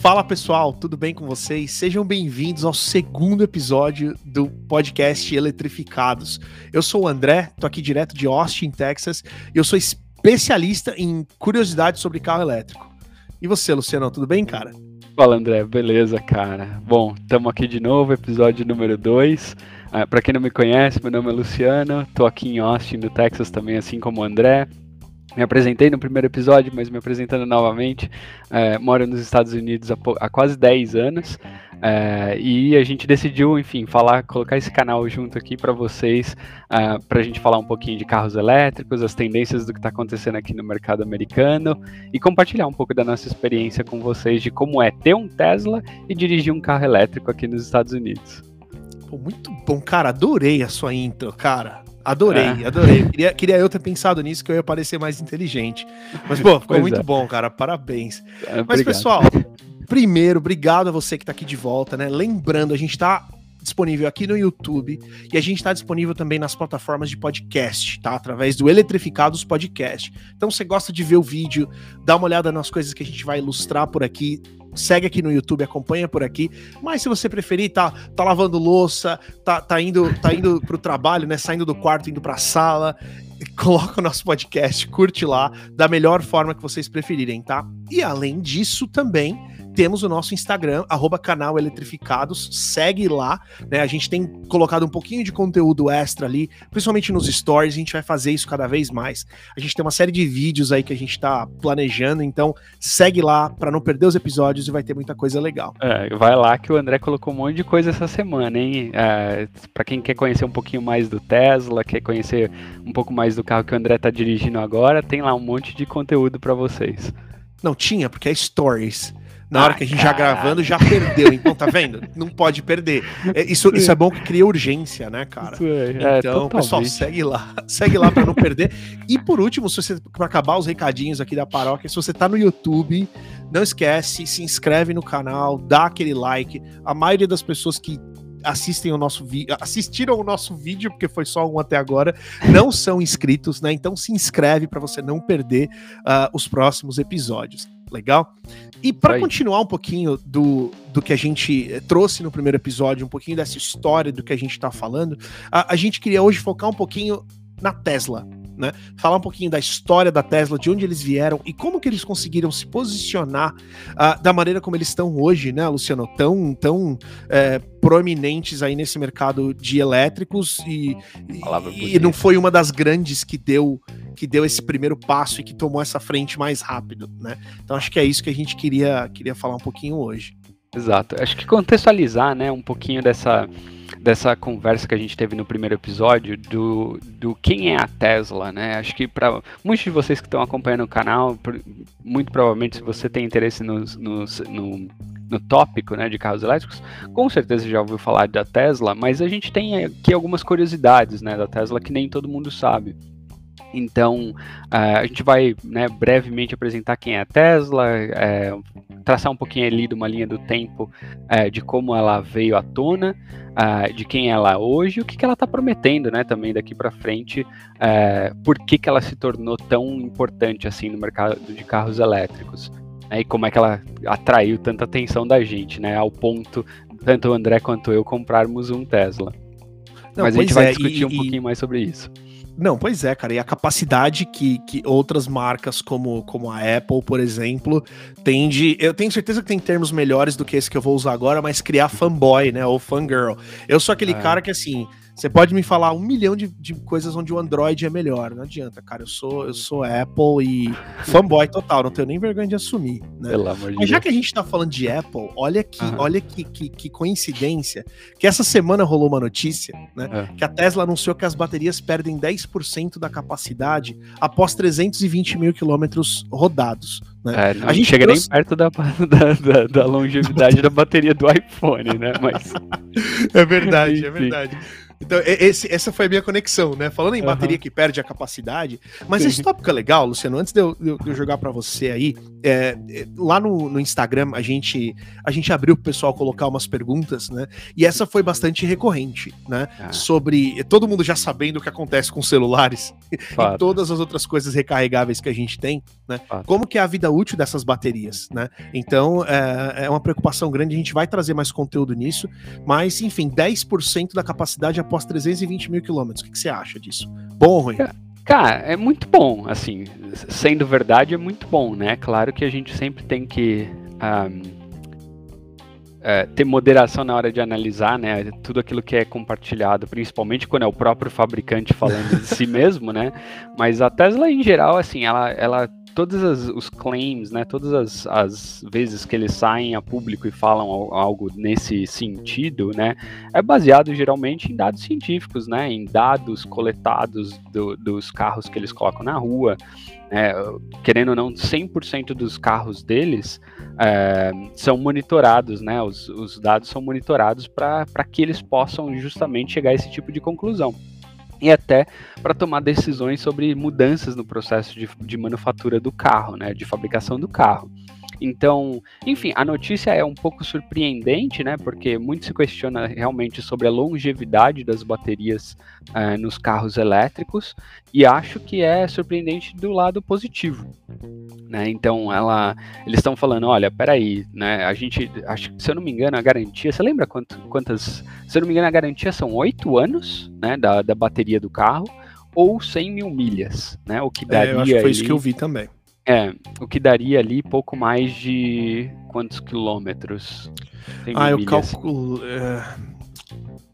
Fala pessoal, tudo bem com vocês? Sejam bem-vindos ao segundo episódio do podcast Eletrificados. Eu sou o André, tô aqui direto de Austin, Texas, e eu sou especialista em curiosidades sobre carro elétrico. E você, Luciano, tudo bem, cara? Fala, André, beleza, cara? Bom, estamos aqui de novo, episódio número 2. Uh, ah, Para quem não me conhece, meu nome é Luciano, tô aqui em Austin, no Texas também, assim como o André. Me apresentei no primeiro episódio, mas me apresentando novamente. É, moro nos Estados Unidos há, há quase 10 anos. É, e a gente decidiu, enfim, falar, colocar esse canal junto aqui para vocês, uh, para a gente falar um pouquinho de carros elétricos, as tendências do que está acontecendo aqui no mercado americano e compartilhar um pouco da nossa experiência com vocês de como é ter um Tesla e dirigir um carro elétrico aqui nos Estados Unidos. Pô, muito bom, cara. Adorei a sua intro, cara. Adorei, é. adorei. Queria, queria eu ter pensado nisso, que eu ia parecer mais inteligente. Mas, pô, ficou pois muito é. bom, cara. Parabéns. É, Mas, pessoal, primeiro, obrigado a você que tá aqui de volta, né? Lembrando, a gente tá disponível aqui no YouTube e a gente está disponível também nas plataformas de podcast, tá? Através do Eletrificados Podcast. Então, você gosta de ver o vídeo, dá uma olhada nas coisas que a gente vai ilustrar por aqui, segue aqui no YouTube, acompanha por aqui. Mas se você preferir, tá, tá lavando louça, tá, tá indo tá indo pro trabalho, né, saindo do quarto, indo pra sala, coloca o nosso podcast, curte lá, da melhor forma que vocês preferirem, tá? E além disso também, temos o nosso Instagram, arroba canal Eletrificados, segue lá, né? A gente tem colocado um pouquinho de conteúdo extra ali, principalmente nos stories, a gente vai fazer isso cada vez mais. A gente tem uma série de vídeos aí que a gente tá planejando, então segue lá para não perder os episódios e vai ter muita coisa legal. É, vai lá que o André colocou um monte de coisa essa semana, hein? É, para quem quer conhecer um pouquinho mais do Tesla, quer conhecer um pouco mais do carro que o André tá dirigindo agora, tem lá um monte de conteúdo para vocês. Não tinha, porque é stories. Na hora que a gente já gravando, já perdeu. Então, tá vendo? Não pode perder. É, isso, isso é bom que cria urgência, né, cara? É, então, é, pessoal, segue lá. Segue lá para não perder. E por último, se você para acabar os recadinhos aqui da paróquia, se você tá no YouTube, não esquece, se inscreve no canal, dá aquele like. A maioria das pessoas que assistem o nosso vídeo, assistiram o nosso vídeo, porque foi só um até agora, não são inscritos, né? Então se inscreve para você não perder uh, os próximos episódios. Legal? E para continuar um pouquinho do, do que a gente eh, trouxe no primeiro episódio, um pouquinho dessa história do que a gente está falando, a, a gente queria hoje focar um pouquinho na Tesla, né? Falar um pouquinho da história da Tesla, de onde eles vieram e como que eles conseguiram se posicionar uh, da maneira como eles estão hoje, né, Luciano? Tão, tão é, proeminentes aí nesse mercado de elétricos e, e, e não foi uma das grandes que deu que deu esse primeiro passo e que tomou essa frente mais rápido, né? Então acho que é isso que a gente queria, queria falar um pouquinho hoje. Exato. Acho que contextualizar, né, um pouquinho dessa dessa conversa que a gente teve no primeiro episódio do, do quem é a Tesla, né? Acho que para muitos de vocês que estão acompanhando o canal, muito provavelmente se você tem interesse no, no, no, tópico né, de carros elétricos, com certeza já ouviu falar da Tesla, mas a gente tem aqui algumas curiosidades né, da Tesla que nem todo mundo sabe. Então, a gente vai né, brevemente apresentar quem é a Tesla, é, traçar um pouquinho ali de uma linha do tempo é, de como ela veio à tona, de quem ela é hoje, o que, que ela está prometendo né, também daqui para frente, por que, que ela se tornou tão importante assim no mercado de carros elétricos. Né, e como é que ela atraiu tanta atenção da gente, né, ao ponto, tanto o André quanto eu, comprarmos um Tesla. Não, Mas a gente vai é, discutir e, um pouquinho mais sobre isso. Não, pois é, cara. E a capacidade que, que outras marcas, como, como a Apple, por exemplo, tem de. Eu tenho certeza que tem termos melhores do que esse que eu vou usar agora, mas criar fanboy, né? Ou fangirl. Eu sou aquele é. cara que, assim, você pode me falar um milhão de, de coisas onde o Android é melhor. Não adianta, cara. Eu sou, eu sou Apple e fanboy total. Não tenho nem vergonha de assumir. Né? Pelo amor de Mas já que a gente tá falando de Apple, olha que, uhum. olha que, que, que, coincidência que essa semana rolou uma notícia, né? É. Que a Tesla anunciou que as baterias perdem 10% da capacidade após 320 mil quilômetros rodados. Né? É, a gente chega trouxe... nem perto da, da, da, da longevidade da bateria do iPhone, né? Mas... é verdade, é verdade. Então, esse, essa foi a minha conexão, né? Falando em uhum. bateria que perde a capacidade. Mas Sim. esse tópico é legal, Luciano. Antes de eu, de eu jogar para você aí, é, é, lá no, no, Instagram a gente, a gente abriu pro pessoal colocar umas perguntas, né? E essa foi bastante recorrente, né? Ah. Sobre todo mundo já sabendo o que acontece com celulares e todas as outras coisas recarregáveis que a gente tem, né? Como que é a vida útil dessas baterias, né? Então, é, é uma preocupação grande. A gente vai trazer mais conteúdo nisso. Mas, enfim, 10% da capacidade após 320 mil quilômetros. O que, você acha disso? Bom ou ruim? Cara, é muito bom, assim, sendo verdade, é muito bom, né? Claro que a gente sempre tem que um, é, ter moderação na hora de analisar, né? Tudo aquilo que é compartilhado, principalmente quando é o próprio fabricante falando de si mesmo, né? Mas a Tesla, em geral, assim, ela, ela todos as, os claims, né, todas as, as, vezes que eles saem a público e falam algo nesse sentido, né, é baseado geralmente em dados científicos, né, em dados coletados do, dos carros que eles colocam na rua. né, querendo ou não, 100% dos carros deles é, são monitorados, né, os, os dados são monitorados para que eles possam justamente chegar a esse tipo de conclusão e até para tomar decisões sobre mudanças no processo de, de manufatura do carro, né, de fabricação do carro. Então, enfim, a notícia é um pouco surpreendente, né? Porque muito se questiona realmente sobre a longevidade das baterias uh, nos carros elétricos e acho que é surpreendente do lado positivo, né? Então, ela, eles estão falando, olha, peraí, né? A gente, acho, se eu não me engano, a garantia, você lembra quanto, quantas? Se eu não me engano, a garantia são oito anos, né? Da, da bateria do carro ou 100 mil milhas, né? O que daria. É, eu acho que foi isso que eu vi também. É, o que daria ali pouco mais de quantos quilômetros? Ah, eu calculo. É...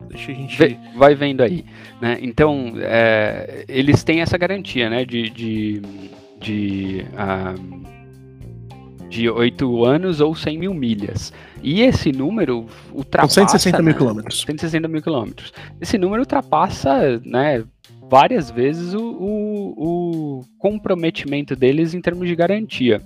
Deixa a gente. Vai vendo aí. Né? Então, é, eles têm essa garantia, né? De. de, de uh, de 8 anos ou 100 mil milhas. E esse número ultrapassa. 160 mil né? quilômetros. 160 mil quilômetros. Esse número ultrapassa né, várias vezes o, o, o comprometimento deles em termos de garantia.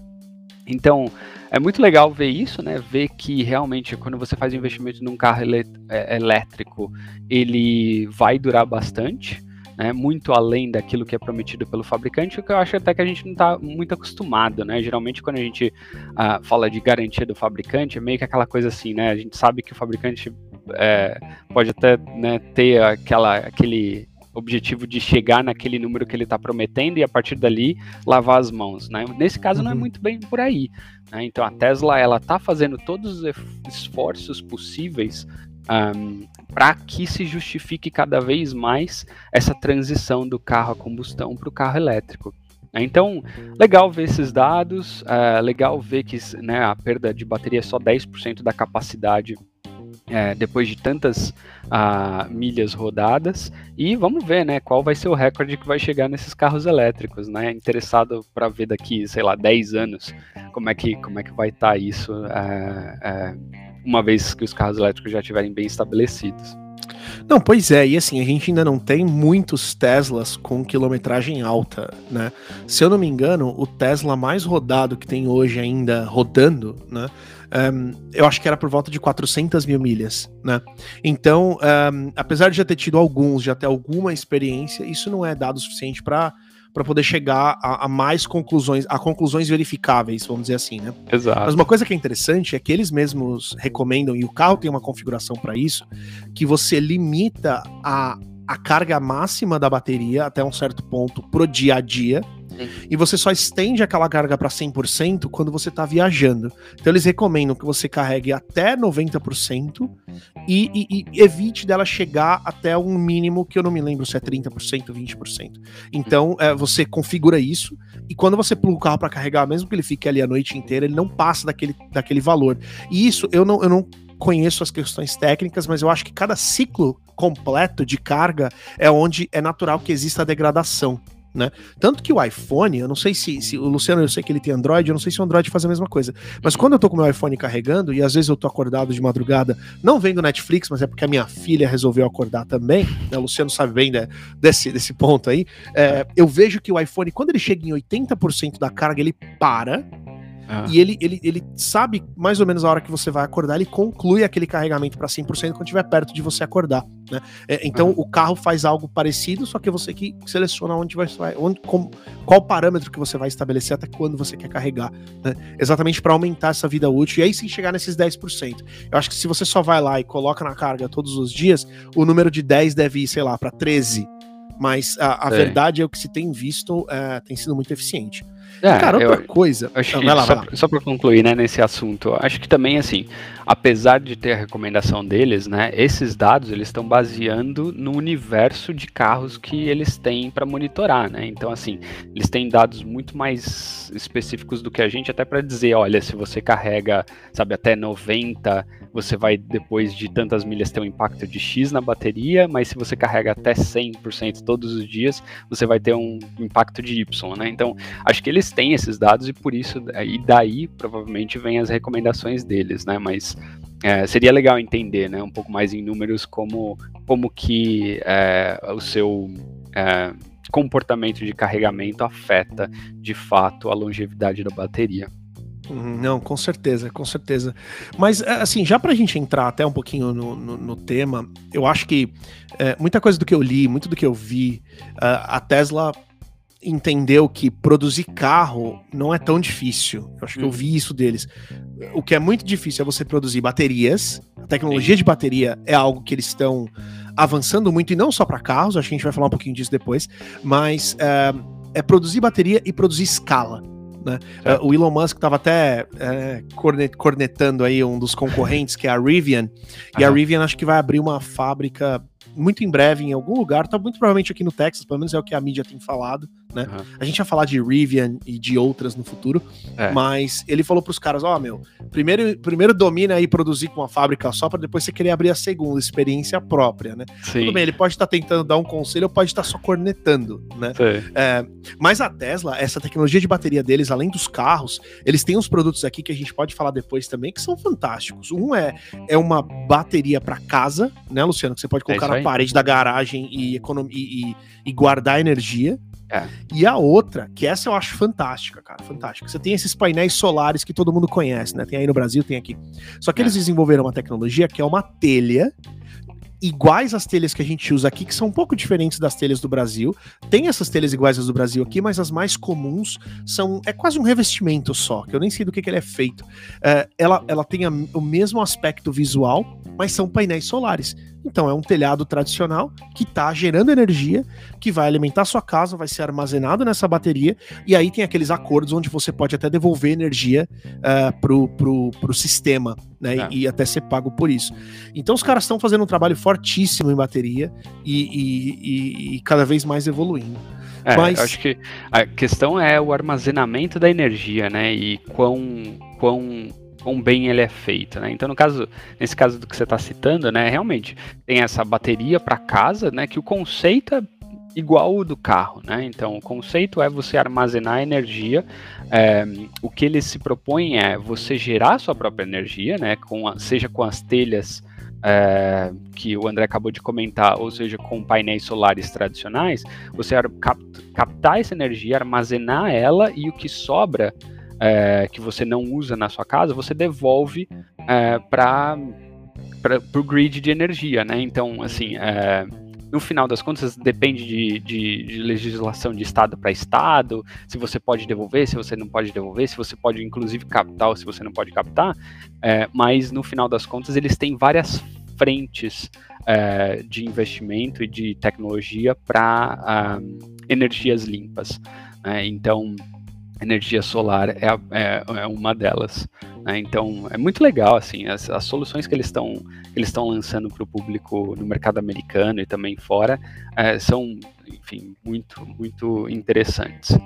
Então, é muito legal ver isso, né? Ver que realmente quando você faz investimento num carro é, elétrico, ele vai durar bastante, né? Muito além daquilo que é prometido pelo fabricante, o que eu acho até que a gente não está muito acostumado, né? Geralmente quando a gente uh, fala de garantia do fabricante, é meio que aquela coisa assim, né? A gente sabe que o fabricante é, pode até né, ter aquela, aquele objetivo de chegar naquele número que ele está prometendo e a partir dali lavar as mãos, né? Nesse caso não é uhum. muito bem por aí. Né? Então a Tesla ela está fazendo todos os esforços possíveis um, para que se justifique cada vez mais essa transição do carro a combustão para o carro elétrico. Né? Então, legal ver esses dados, uh, legal ver que né, a perda de bateria é só 10% da capacidade é, depois de tantas uh, milhas rodadas e vamos ver, né, qual vai ser o recorde que vai chegar nesses carros elétricos, né? Interessado para ver daqui, sei lá, 10 anos como é que como é que vai estar tá isso, uh, uh, uma vez que os carros elétricos já estiverem bem estabelecidos. Não, pois é, e assim, a gente ainda não tem muitos Teslas com quilometragem alta, né? Se eu não me engano, o Tesla mais rodado que tem hoje ainda rodando, né? Um, eu acho que era por volta de 400 mil milhas, né? Então, um, apesar de já ter tido alguns, já ter alguma experiência, isso não é dado suficiente para para poder chegar a, a, mais conclusões, a conclusões verificáveis, vamos dizer assim, né? Exato. Mas uma coisa que é interessante é que eles mesmos recomendam, e o carro tem uma configuração para isso, que você limita a, a carga máxima da bateria até um certo ponto pro dia a dia, e você só estende aquela carga para 100% quando você está viajando. Então eles recomendam que você carregue até 90% e, e, e, evite dela chegar até um mínimo que eu não me lembro se é 30%, 20%. Então é, você configura isso e quando você pluga o carro para carregar, mesmo que ele fique ali a noite inteira, ele não passa daquele, daquele valor. E isso eu não, eu não conheço as questões técnicas, mas eu acho que cada ciclo completo de carga é onde é natural que exista a degradação né? Tanto que o iPhone, eu não sei se, se, o Luciano, eu sei que ele tem Android, eu não sei se o Android faz a mesma coisa. Mas quando eu tô com o meu iPhone carregando, e às vezes eu tô acordado de madrugada, não vendo Netflix, mas é porque a minha filha resolveu acordar também, né? O Luciano sabe bem né, desse, desse ponto aí. É, eu vejo que o iPhone, quando ele chega em 80% da carga, ele para ah. e ele, ele, ele sabe mais ou menos a hora que você vai acordar, ele conclui aquele carregamento para 100% quando estiver perto de você acordar. Né? É, então ah. o carro faz algo parecido, só que você que seleciona onde vai, onde, com, qual parâmetro que você vai estabelecer até quando você quer carregar. Né? Exatamente para aumentar essa vida útil e aí sim chegar nesses 10%. Eu acho que se você só vai lá e coloca na carga todos os dias, o número de 10 deve ir, sei lá, para 13 mas a, a verdade é o que se tem visto é, tem sido muito eficiente. É, Cara, outra eu, coisa. Acho que, lá, só, só para concluir, né, nesse assunto, acho que também assim, apesar de ter a recomendação deles, né, esses dados eles estão baseando no universo de carros que eles têm para monitorar, né? Então assim, eles têm dados muito mais específicos do que a gente até para dizer, olha, se você carrega, sabe, até 90 você vai depois de tantas milhas ter um impacto de X na bateria, mas se você carrega até 100% todos os dias, você vai ter um impacto de Y, né? Então, acho que eles têm esses dados e por isso, e daí provavelmente vem as recomendações deles, né? Mas é, seria legal entender, né, um pouco mais em números como, como que é, o seu é, comportamento de carregamento afeta de fato a longevidade da bateria. Uhum, não, com certeza, com certeza. Mas, é, assim, já pra gente entrar até um pouquinho no, no, no tema, eu acho que é, muita coisa do que eu li, muito do que eu vi, uh, a Tesla entendeu que produzir carro não é tão difícil. Eu acho que eu uhum. vi isso deles. O que é muito difícil é você produzir baterias. A tecnologia de bateria é algo que eles estão avançando muito, e não só para carros, acho que a gente vai falar um pouquinho disso depois, mas é, é produzir bateria e produzir escala. Né? Uh, o Elon Musk estava até é, cornetando aí um dos concorrentes, que é a Rivian, e a Rivian acho que vai abrir uma fábrica muito em breve em algum lugar, tá muito provavelmente aqui no Texas, pelo menos é o que a mídia tem falado, né? Uhum. A gente vai falar de Rivian e de outras no futuro, é. mas ele falou pros caras, ó, oh, meu, primeiro, primeiro domina aí produzir com uma fábrica só para depois você querer abrir a segunda, experiência própria, né? Sim. Tudo bem, ele pode estar tá tentando dar um conselho ou pode estar tá só cornetando, né? É, mas a Tesla, essa tecnologia de bateria deles, além dos carros, eles têm uns produtos aqui que a gente pode falar depois também que são fantásticos. Um é, é uma bateria para casa, né, Luciano, que você pode colocar é na parede da garagem e, e, e guardar energia. É. E a outra, que essa eu acho fantástica, cara, fantástica. Você tem esses painéis solares que todo mundo conhece, né? Tem aí no Brasil, tem aqui. Só que é. eles desenvolveram uma tecnologia que é uma telha iguais às telhas que a gente usa aqui, que são um pouco diferentes das telhas do Brasil. Tem essas telhas iguais às do Brasil aqui, mas as mais comuns são. É quase um revestimento só, que eu nem sei do que, que ele é feito. É, ela, ela tem a, o mesmo aspecto visual, mas são painéis solares. Então é um telhado tradicional que está gerando energia, que vai alimentar sua casa, vai ser armazenado nessa bateria, e aí tem aqueles acordos onde você pode até devolver energia uh, pro, pro, pro sistema, né? É. E, e, até ser pago por isso. Então os caras estão fazendo um trabalho fortíssimo em bateria e, e, e, e cada vez mais evoluindo. É, Mas... acho que a questão é o armazenamento da energia, né? E quão, quão quão bem ele é feito, né? Então, no caso, nesse caso do que você está citando, né, realmente tem essa bateria para casa, né, que o conceito é igual o do carro, né? Então, o conceito é você armazenar energia. É, o que ele se propõe é você gerar sua própria energia, né? Com a, seja com as telhas é, que o André acabou de comentar, ou seja, com painéis solares tradicionais, você captar essa energia, armazenar ela e o que sobra é, que você não usa na sua casa, você devolve é, para o grid de energia, né? Então, assim, é, no final das contas, depende de, de, de legislação de estado para estado, se você pode devolver, se você não pode devolver, se você pode, inclusive, captar ou se você não pode captar, é, mas no final das contas, eles têm várias frentes é, de investimento e de tecnologia para ah, energias limpas. Né? Então, energia solar é, é, é uma delas. Né? Então é muito legal assim as, as soluções que eles estão eles estão lançando para o público no mercado americano e também fora é, são enfim muito muito interessantes.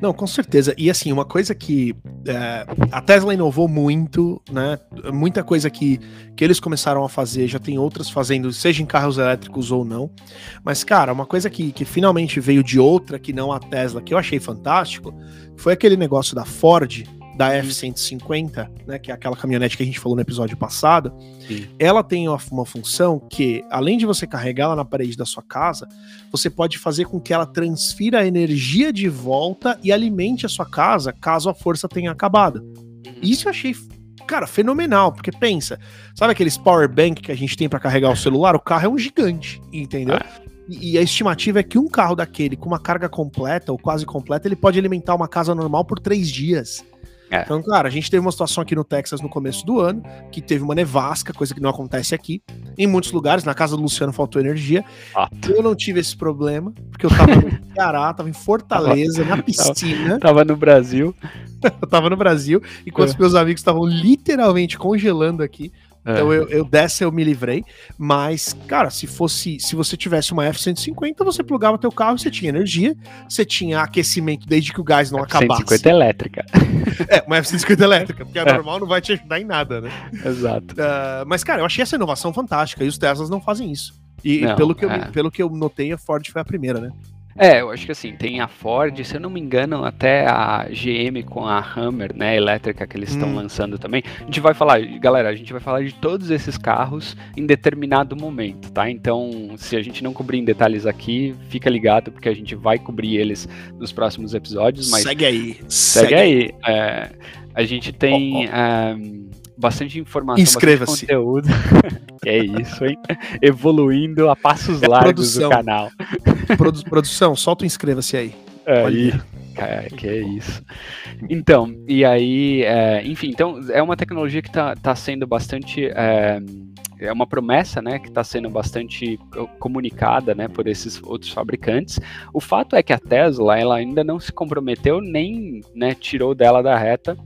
Não, com certeza. E assim, uma coisa que é, a Tesla inovou muito, né? Muita coisa que, que eles começaram a fazer, já tem outras fazendo, seja em carros elétricos ou não. Mas, cara, uma coisa que, que finalmente veio de outra que não a Tesla, que eu achei fantástico, foi aquele negócio da Ford da F-150, né, que é aquela caminhonete que a gente falou no episódio passado, Sim. ela tem uma, uma, função que, além de você carregar ela na parede da sua casa, você pode fazer com que ela transfira a energia de volta e alimente a sua casa caso a força tenha acabado. Uhum. Isso eu achei, cara, fenomenal, porque pensa, sabe aqueles power bank que a gente tem para carregar o celular? O carro é um gigante, entendeu? É. E a estimativa é que um carro daquele com uma carga completa ou quase completa, ele pode alimentar uma casa normal por três dias. É. Então, cara, a gente teve uma situação aqui no Texas no começo do ano, que teve uma nevasca, coisa que não acontece aqui. Em muitos lugares, na casa do Luciano faltou energia. Ah. Eu não tive esse problema, porque eu tava no Ceará, tava em Fortaleza, na piscina. Tava no Brasil. eu tava no Brasil, enquanto é. os meus amigos estavam literalmente congelando aqui. Então é. eu, eu dessa eu me livrei, mas cara, se fosse, se você tivesse uma F150, você plugava teu carro, você tinha energia, você tinha aquecimento desde que o gás não F-150 acabasse. F150 elétrica. É, uma F150 elétrica, porque a é. normal não vai te ajudar em nada, né? Exato. Uh, mas cara, eu achei essa inovação fantástica e os Teslas não fazem isso. E, não, pelo, que eu, é. pelo que eu notei, a Ford foi a primeira, né? É, eu acho que assim, tem a Ford, se eu não me engano, até a GM com a Hammer, né, elétrica que eles estão hum. lançando também. A gente vai falar, galera, a gente vai falar de todos esses carros em determinado momento, tá? Então, se a gente não cobrir em detalhes aqui, fica ligado, porque a gente vai cobrir eles nos próximos episódios, mas... Segue aí. Segue, segue aí. É, a gente tem... Oh, oh. Um, bastante informação, Inscreva-se. conteúdo. é isso, hein? Evoluindo a passos é largos do canal. Produ produção, solta o inscreva-se aí. Aí. Cara, que é isso. Então, e aí, é, enfim, então é uma tecnologia que está tá sendo bastante. É, é uma promessa, né, que está sendo bastante comunicada, né, por esses outros fabricantes. O fato é que a Tesla, ela ainda não se comprometeu nem, né, tirou dela da reta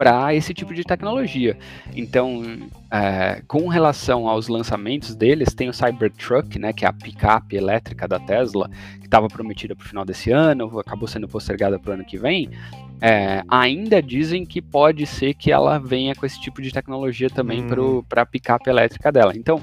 para esse tipo de tecnologia. Então, é, com relação aos lançamentos deles, tem o Cybertruck, né, que é a picape elétrica da Tesla, que estava prometida para o final desse ano, acabou sendo postergada para o ano que vem. É, ainda dizem que pode ser que ela venha com esse tipo de tecnologia também hum. para a picape elétrica dela. Então,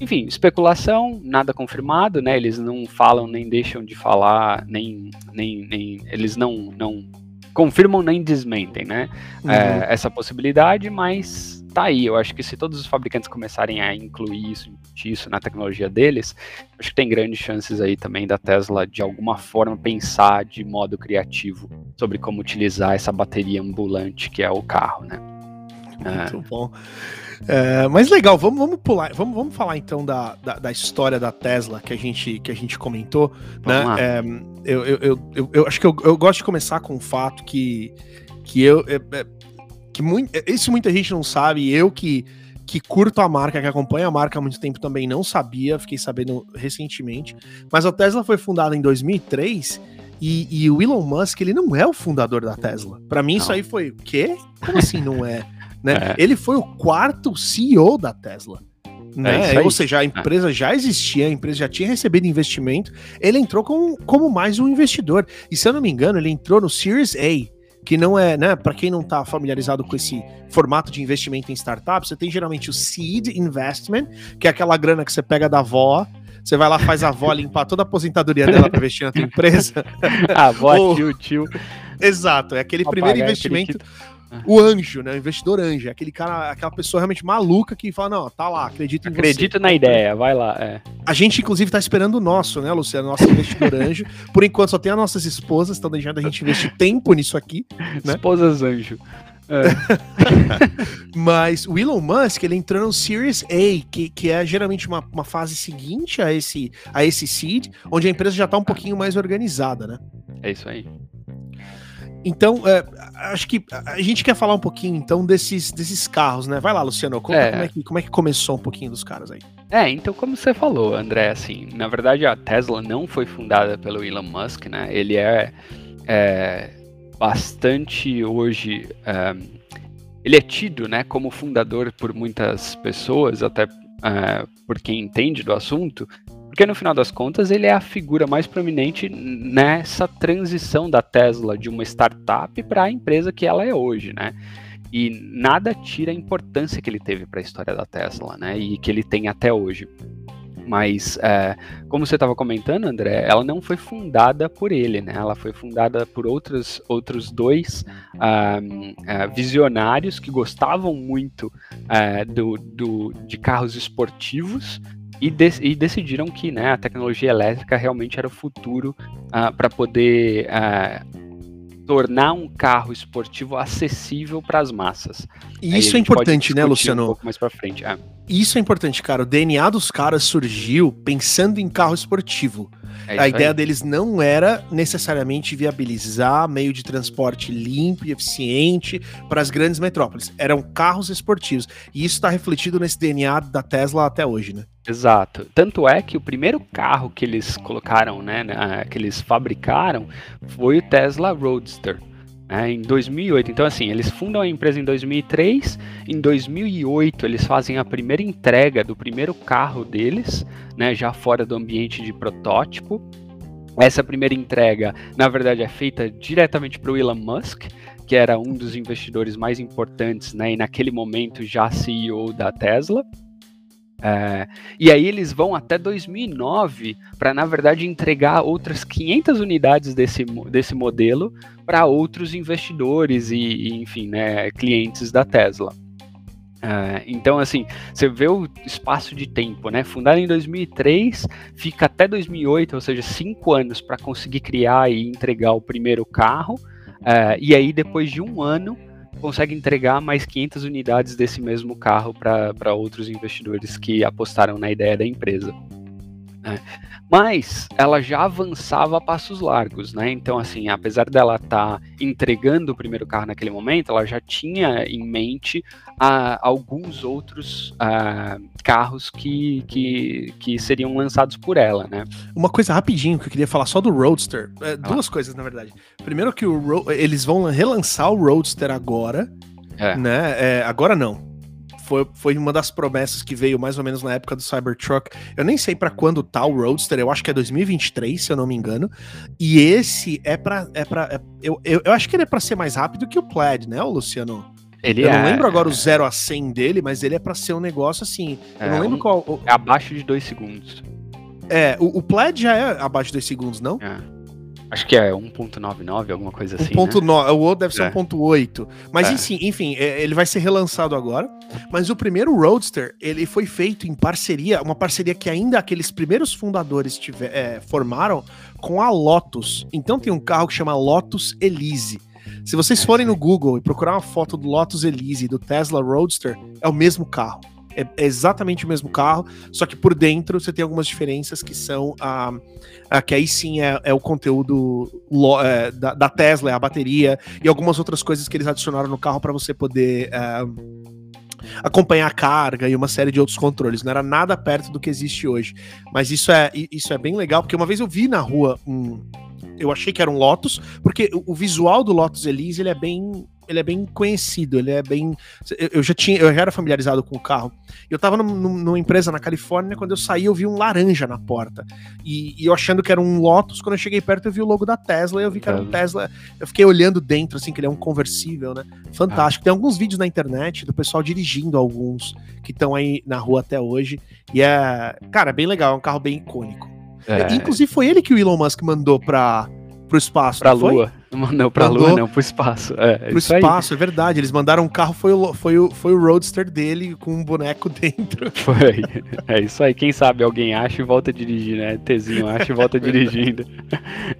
enfim, especulação, nada confirmado, né? Eles não falam nem deixam de falar, nem, nem, nem eles não, não confirmam nem desmentem, né? Uhum. É, essa possibilidade, mas tá aí. Eu acho que se todos os fabricantes começarem a incluir isso, isso na tecnologia deles, acho que tem grandes chances aí também da Tesla de alguma forma pensar de modo criativo sobre como utilizar essa bateria ambulante que é o carro, né? Muito é. bom. É, mas legal, vamos, vamos pular, vamos, vamos falar então da, da, da, história da Tesla que a gente, que a gente comentou. né? É, eu, eu, eu, eu, acho que eu, eu gosto de começar com o fato que, que eu. É, é que muito, isso muita gente não sabe, eu que, que curto a marca, que acompanha a marca há muito tempo também não sabia, fiquei sabendo recentemente. Mas a Tesla foi fundada em 2003 e, e o Elon Musk, ele não é o fundador da Tesla. Para mim, não. isso aí foi o quê? Como assim não é? Né? É. Ele foi o quarto CEO da Tesla. Né? É Ou seja, a é. empresa já existia, a empresa já tinha recebido investimento, ele entrou como, como mais um investidor. E se eu não me engano, ele entrou no Series A, que não é, né, para quem não está familiarizado com esse formato de investimento em startups, você tem geralmente o seed investment, que é aquela grana que você pega da avó, você vai lá, faz a avó limpar toda a aposentadoria dela para investir na tua empresa. a avó, Ou... tio, tio. Exato, é aquele primeiro investimento. Aquele o anjo, né? O investidor anjo. É aquele cara, aquela pessoa realmente maluca que fala: não, tá lá, acredita em Acredita na ideia, vai lá. É. A gente, inclusive, tá esperando o nosso, né, Luciano? Nosso investidor anjo. Por enquanto, só tem as nossas esposas, estão deixando a gente investir tempo nisso aqui. Né? Esposas anjo. É. Mas o Elon Musk, ele entrou no Series A, que, que é geralmente uma, uma fase seguinte a esse, a esse seed, onde a empresa já tá um pouquinho mais organizada, né? É isso aí. Então, é, acho que a gente quer falar um pouquinho, então, desses, desses carros, né? Vai lá, Luciano, conta é. Como, é que, como é que começou um pouquinho dos caras aí. É, então, como você falou, André, assim, na verdade a Tesla não foi fundada pelo Elon Musk, né? Ele é, é bastante hoje. É, ele é tido, né, como fundador por muitas pessoas, até é, por quem entende do assunto, porque no final das contas ele é a figura mais prominente nessa transição da Tesla de uma startup para a empresa que ela é hoje, né? E nada tira a importância que ele teve para a história da Tesla, né? E que ele tem até hoje. Mas, é, como você estava comentando, André, ela não foi fundada por ele, né? Ela foi fundada por outros, outros dois uh, visionários que gostavam muito uh, do, do, de carros esportivos e, de, e, decidiram que né, a tecnologia elétrica realmente era o futuro uh, para poder tornar um carro esportivo acessível para as massas. E isso é importante, né, Luciano? Um pouco mais para frente. É. Isso é importante, cara. O DNA dos caras surgiu pensando em carro esportivo. É a ideia aí. deles não era necessariamente viabilizar meio de transporte limpo e eficiente para as grandes metrópoles. Eram carros esportivos. E isso está refletido nesse DNA da Tesla até hoje, né? Exato. Tanto é que o primeiro carro que eles colocaram, né, que eles fabricaram, foi o Tesla Roadster. Né, em 2008. Então, assim, eles fundam a empresa em 2003. Em 2008, eles fazem a primeira entrega do primeiro carro deles, né, já fora do ambiente de protótipo. Essa primeira entrega, na verdade, é feita diretamente para o Elon Musk, que era um dos investidores mais importantes, né, e naquele momento já CEO da Tesla. É, e aí eles vão até 2009 para, na verdade, entregar outras 500 unidades desse, desse modelo para outros investidores e, e, enfim, né, clientes da Tesla. É, então, assim, você vê o espaço de tempo, né? Fundado em 2003, fica até 2008, ou seja, cinco anos para conseguir criar e entregar o primeiro carro. É, e aí, depois de um ano, consegue entregar mais 500 unidades desse mesmo carro para outros investidores que apostaram na ideia da empresa. Né? Mas ela já avançava a passos largos, né? Então, assim, apesar dela estar tá entregando o primeiro carro naquele momento, ela já tinha em mente uh, alguns outros uh, carros que, que, que seriam lançados por ela, né? Uma coisa rapidinho que eu queria falar só do Roadster. É, duas coisas, na verdade. Primeiro que o eles vão relançar o Roadster agora, é. né? É, agora não foi, foi uma das promessas que veio mais ou menos na época do Cybertruck. Eu nem sei para quando tá o Roadster, eu acho que é 2023, se eu não me engano. E esse é para é para é, eu, eu, eu, acho que ele é para ser mais rápido que o Plaid, né, Luciano? Ele eu é, não lembro agora o 0 a 100 dele, mas ele é para ser um negócio assim. eu não é, lembro um, qual. O, é abaixo de 2 segundos. É, o, o Plaid já é abaixo de 2 segundos, não? É. Acho que é 1.99, alguma coisa assim. 1.9, né? o outro deve ser é. 1.8. Mas é. enfim, enfim, é, ele vai ser relançado agora. Mas o primeiro Roadster, ele foi feito em parceria, uma parceria que ainda aqueles primeiros fundadores tiver, é, formaram com a Lotus. Então tem um carro que chama Lotus Elise. Se vocês é, forem no Google e procurar uma foto do Lotus Elise e do Tesla Roadster, é o mesmo carro. É, exatamente o mesmo carro, só que por dentro você tem algumas diferenças que são a. a que aí sim é, é o conteúdo lo, é, da, da, Tesla, é a bateria e algumas outras coisas que eles adicionaram no carro para você poder. É, acompanhar a carga e uma série de outros controles. Não era nada perto do que existe hoje. Mas isso é, isso é bem legal, porque uma vez eu vi na rua um. Eu achei que era um Lotus, porque o, o visual do Lotus Elise ele é bem ele é bem conhecido, ele é bem. Eu, já tinha, eu já era familiarizado com o carro. Eu tava num, numa empresa na Califórnia, quando eu saí, eu vi um laranja na porta. E, e, eu achando que era um Lotus, quando eu cheguei perto, eu vi o logo da Tesla e eu vi que era um Tesla. Eu fiquei olhando dentro, assim, que ele é um conversível, né? Fantástico. Ah. Tem alguns vídeos na internet do pessoal dirigindo alguns que estão aí na rua até hoje. E é, cara, bem legal, é um carro bem icônico. É. Inclusive, foi ele que o Elon Musk mandou pra pro espaço. Pra Lua. Não, não pra Mandou Lua, não, pro espaço. É, pro espaço, aí. é verdade. Eles mandaram um carro, foi o, foi, o, foi o Roadster dele com um boneco dentro. Foi. É isso aí. Quem sabe alguém acha e volta a dirigir, né? Tezinho acha e volta dirigindo.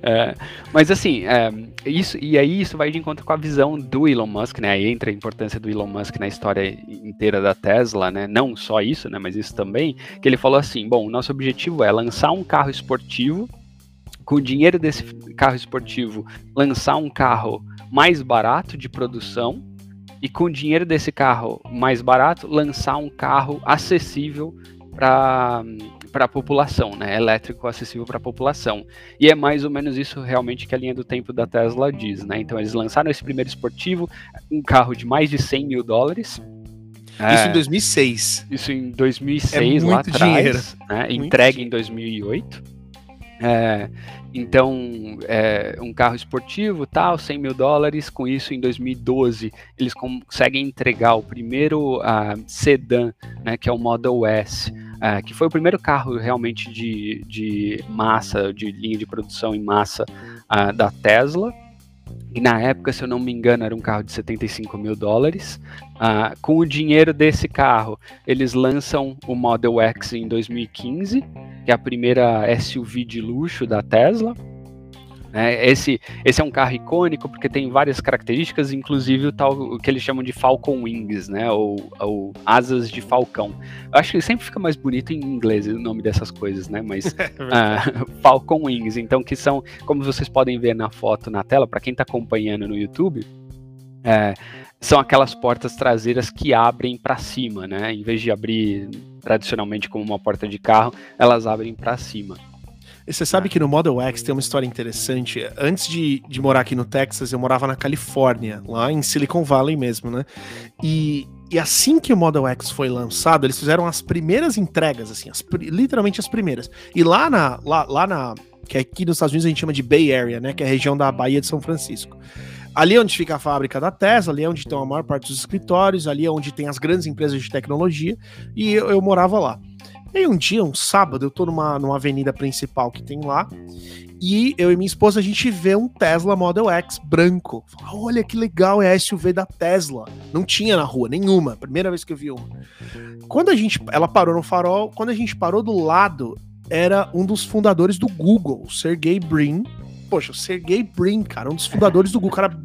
É, mas assim, é, isso, e aí isso vai de encontro com a visão do Elon Musk, né? Aí entra a importância do Elon Musk na história inteira da Tesla, né? Não só isso, né? Mas isso também. Que ele falou assim: bom, nosso objetivo é lançar um carro esportivo com o dinheiro desse carro esportivo, lançar um carro mais barato de produção e com o dinheiro desse carro mais barato, lançar um carro acessível para para a população, né? Elétrico acessível para a população. E é mais ou menos isso realmente que a linha do tempo da Tesla diz, né? Então eles lançaram esse primeiro esportivo, um carro de mais de 100 mil dólares. Isso é, em 2006. Isso em 2006, é lá atrás. Né? Entregue em 2008. É, então, é, um carro esportivo, tal, 100 mil dólares. Com isso, em 2012, eles conseguem entregar o primeiro uh, sedã, né, que é o Model S, é, que foi o primeiro carro realmente de, de massa, de linha de produção em massa uh, da Tesla. E na época, se eu não me engano, era um carro de 75 mil dólares. Uh, com o dinheiro desse carro, eles lançam o Model X em 2015, que é a primeira SUV de luxo da Tesla. Né? Esse, esse é um carro icônico porque tem várias características, inclusive o tal o que eles chamam de Falcon Wings, né? Ou, ou asas de falcão. Eu acho que sempre fica mais bonito em inglês o nome dessas coisas, né? Mas uh, Falcon Wings, então que são, como vocês podem ver na foto na tela, para quem está acompanhando no YouTube, é, são aquelas portas traseiras que abrem para cima, né? Em vez de abrir tradicionalmente como uma porta de carro, elas abrem para cima. E você sabe que no Model X tem uma história interessante. Antes de, de morar aqui no Texas, eu morava na Califórnia, lá em Silicon Valley mesmo, né? E, e assim que o Model X foi lançado, eles fizeram as primeiras entregas, assim, as, literalmente as primeiras. E lá na, lá, lá na. Que aqui nos Estados Unidos a gente chama de Bay Area, né? Que é a região da Baía de São Francisco. Ali é onde fica a fábrica da Tesla, ali é onde tem a maior parte dos escritórios, ali é onde tem as grandes empresas de tecnologia, e eu, eu morava lá. E um dia, um sábado, eu tô numa, numa avenida principal que tem lá, e eu e minha esposa a gente vê um Tesla Model X branco. Olha que legal, é a SUV da Tesla. Não tinha na rua nenhuma, primeira vez que eu vi uma. Quando a gente, ela parou no farol, quando a gente parou do lado, era um dos fundadores do Google, Sergey Brin. Poxa, o Sergey Brin, cara, um dos fundadores do Google, cara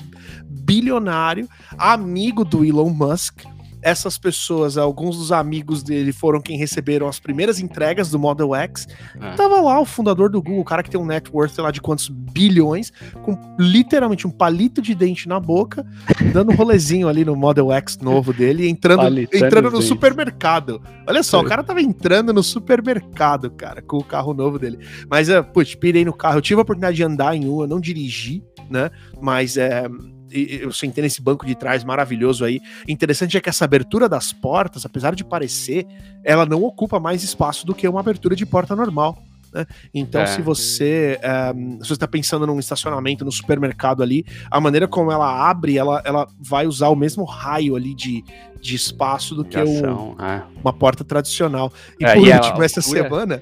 bilionário, amigo do Elon Musk essas pessoas, alguns dos amigos dele foram quem receberam as primeiras entregas do Model X. É. Tava lá o fundador do Google, o cara que tem um net worth, sei lá de quantos bilhões, com literalmente um palito de dente na boca, dando um rolezinho ali no Model X novo dele, entrando, entrando no supermercado. Olha só, é. o cara tava entrando no supermercado, cara, com o carro novo dele. Mas, uh, putz, pirei no carro. Eu tive a oportunidade de andar em um, eu não dirigi, né? Mas é eu sentei nesse banco de trás maravilhoso aí. Interessante é que essa abertura das portas, apesar de parecer, ela não ocupa mais espaço do que uma abertura de porta normal. Né? Então, é. se você um, está pensando num estacionamento no supermercado ali, a maneira como ela abre, ela, ela vai usar o mesmo raio ali de, de espaço do que o, é. uma porta tradicional. E é, por e último, essa semana.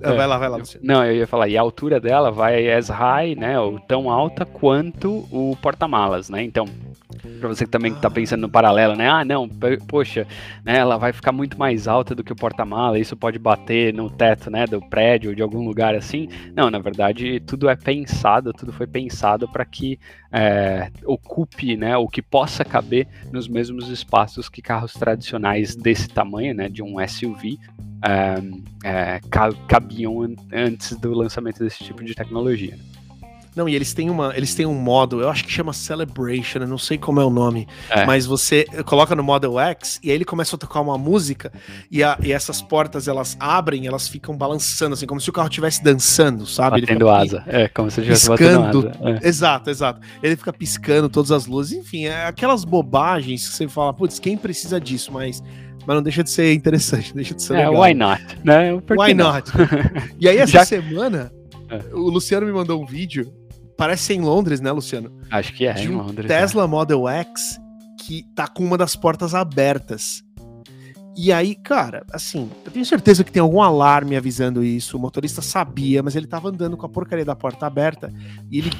É, vai lá, vai lá, Luciano. Não, eu ia falar, e a altura dela vai as high, né? Ou tão alta quanto o porta-malas, né? Então, para você que também está pensando no paralelo, né? Ah, não, poxa, né, ela vai ficar muito mais alta do que o porta-mala, isso pode bater no teto, né, do prédio, de algum lugar assim. Não, na verdade, tudo é pensado, tudo foi pensado para que é, ocupe, né, o que possa caber nos mesmos espaços que carros tradicionais desse tamanho, né, de um SUV, é, é, cabiam antes do lançamento desse tipo de tecnologia. Não, e eles têm uma, eles têm um modo, eu acho que chama Celebration, eu não sei como é o nome, é. mas você coloca no Model X e aí ele começa a tocar uma música e, a, e essas portas elas abrem, elas ficam balançando assim, como se o carro estivesse dançando, sabe? Batendo asa, é, como se estivesse piscando. É. Exato, exato. Ele fica piscando todas as luzes, enfim, é aquelas bobagens que você fala, putz, quem precisa disso, mas mas não deixa de ser interessante, deixa de ser é, legal. why not, né? Why not? e aí essa Já... semana, é. o Luciano me mandou um vídeo Parece ser em Londres, né, Luciano? Acho que é, de um em Londres. Tesla é. Model X que tá com uma das portas abertas. E aí, cara, assim, eu tenho certeza que tem algum alarme avisando isso. O motorista sabia, mas ele tava andando com a porcaria da porta aberta e ele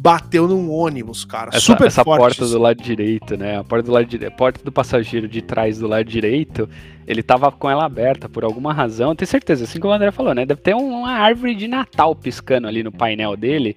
bateu num ônibus, cara. Essa, super essa forte. porta do lado direito, né? A porta do lado direito, porta do passageiro de trás do lado direito, ele tava com ela aberta por alguma razão. Eu tenho certeza, assim como o André falou, né? Deve ter uma árvore de Natal piscando ali no painel dele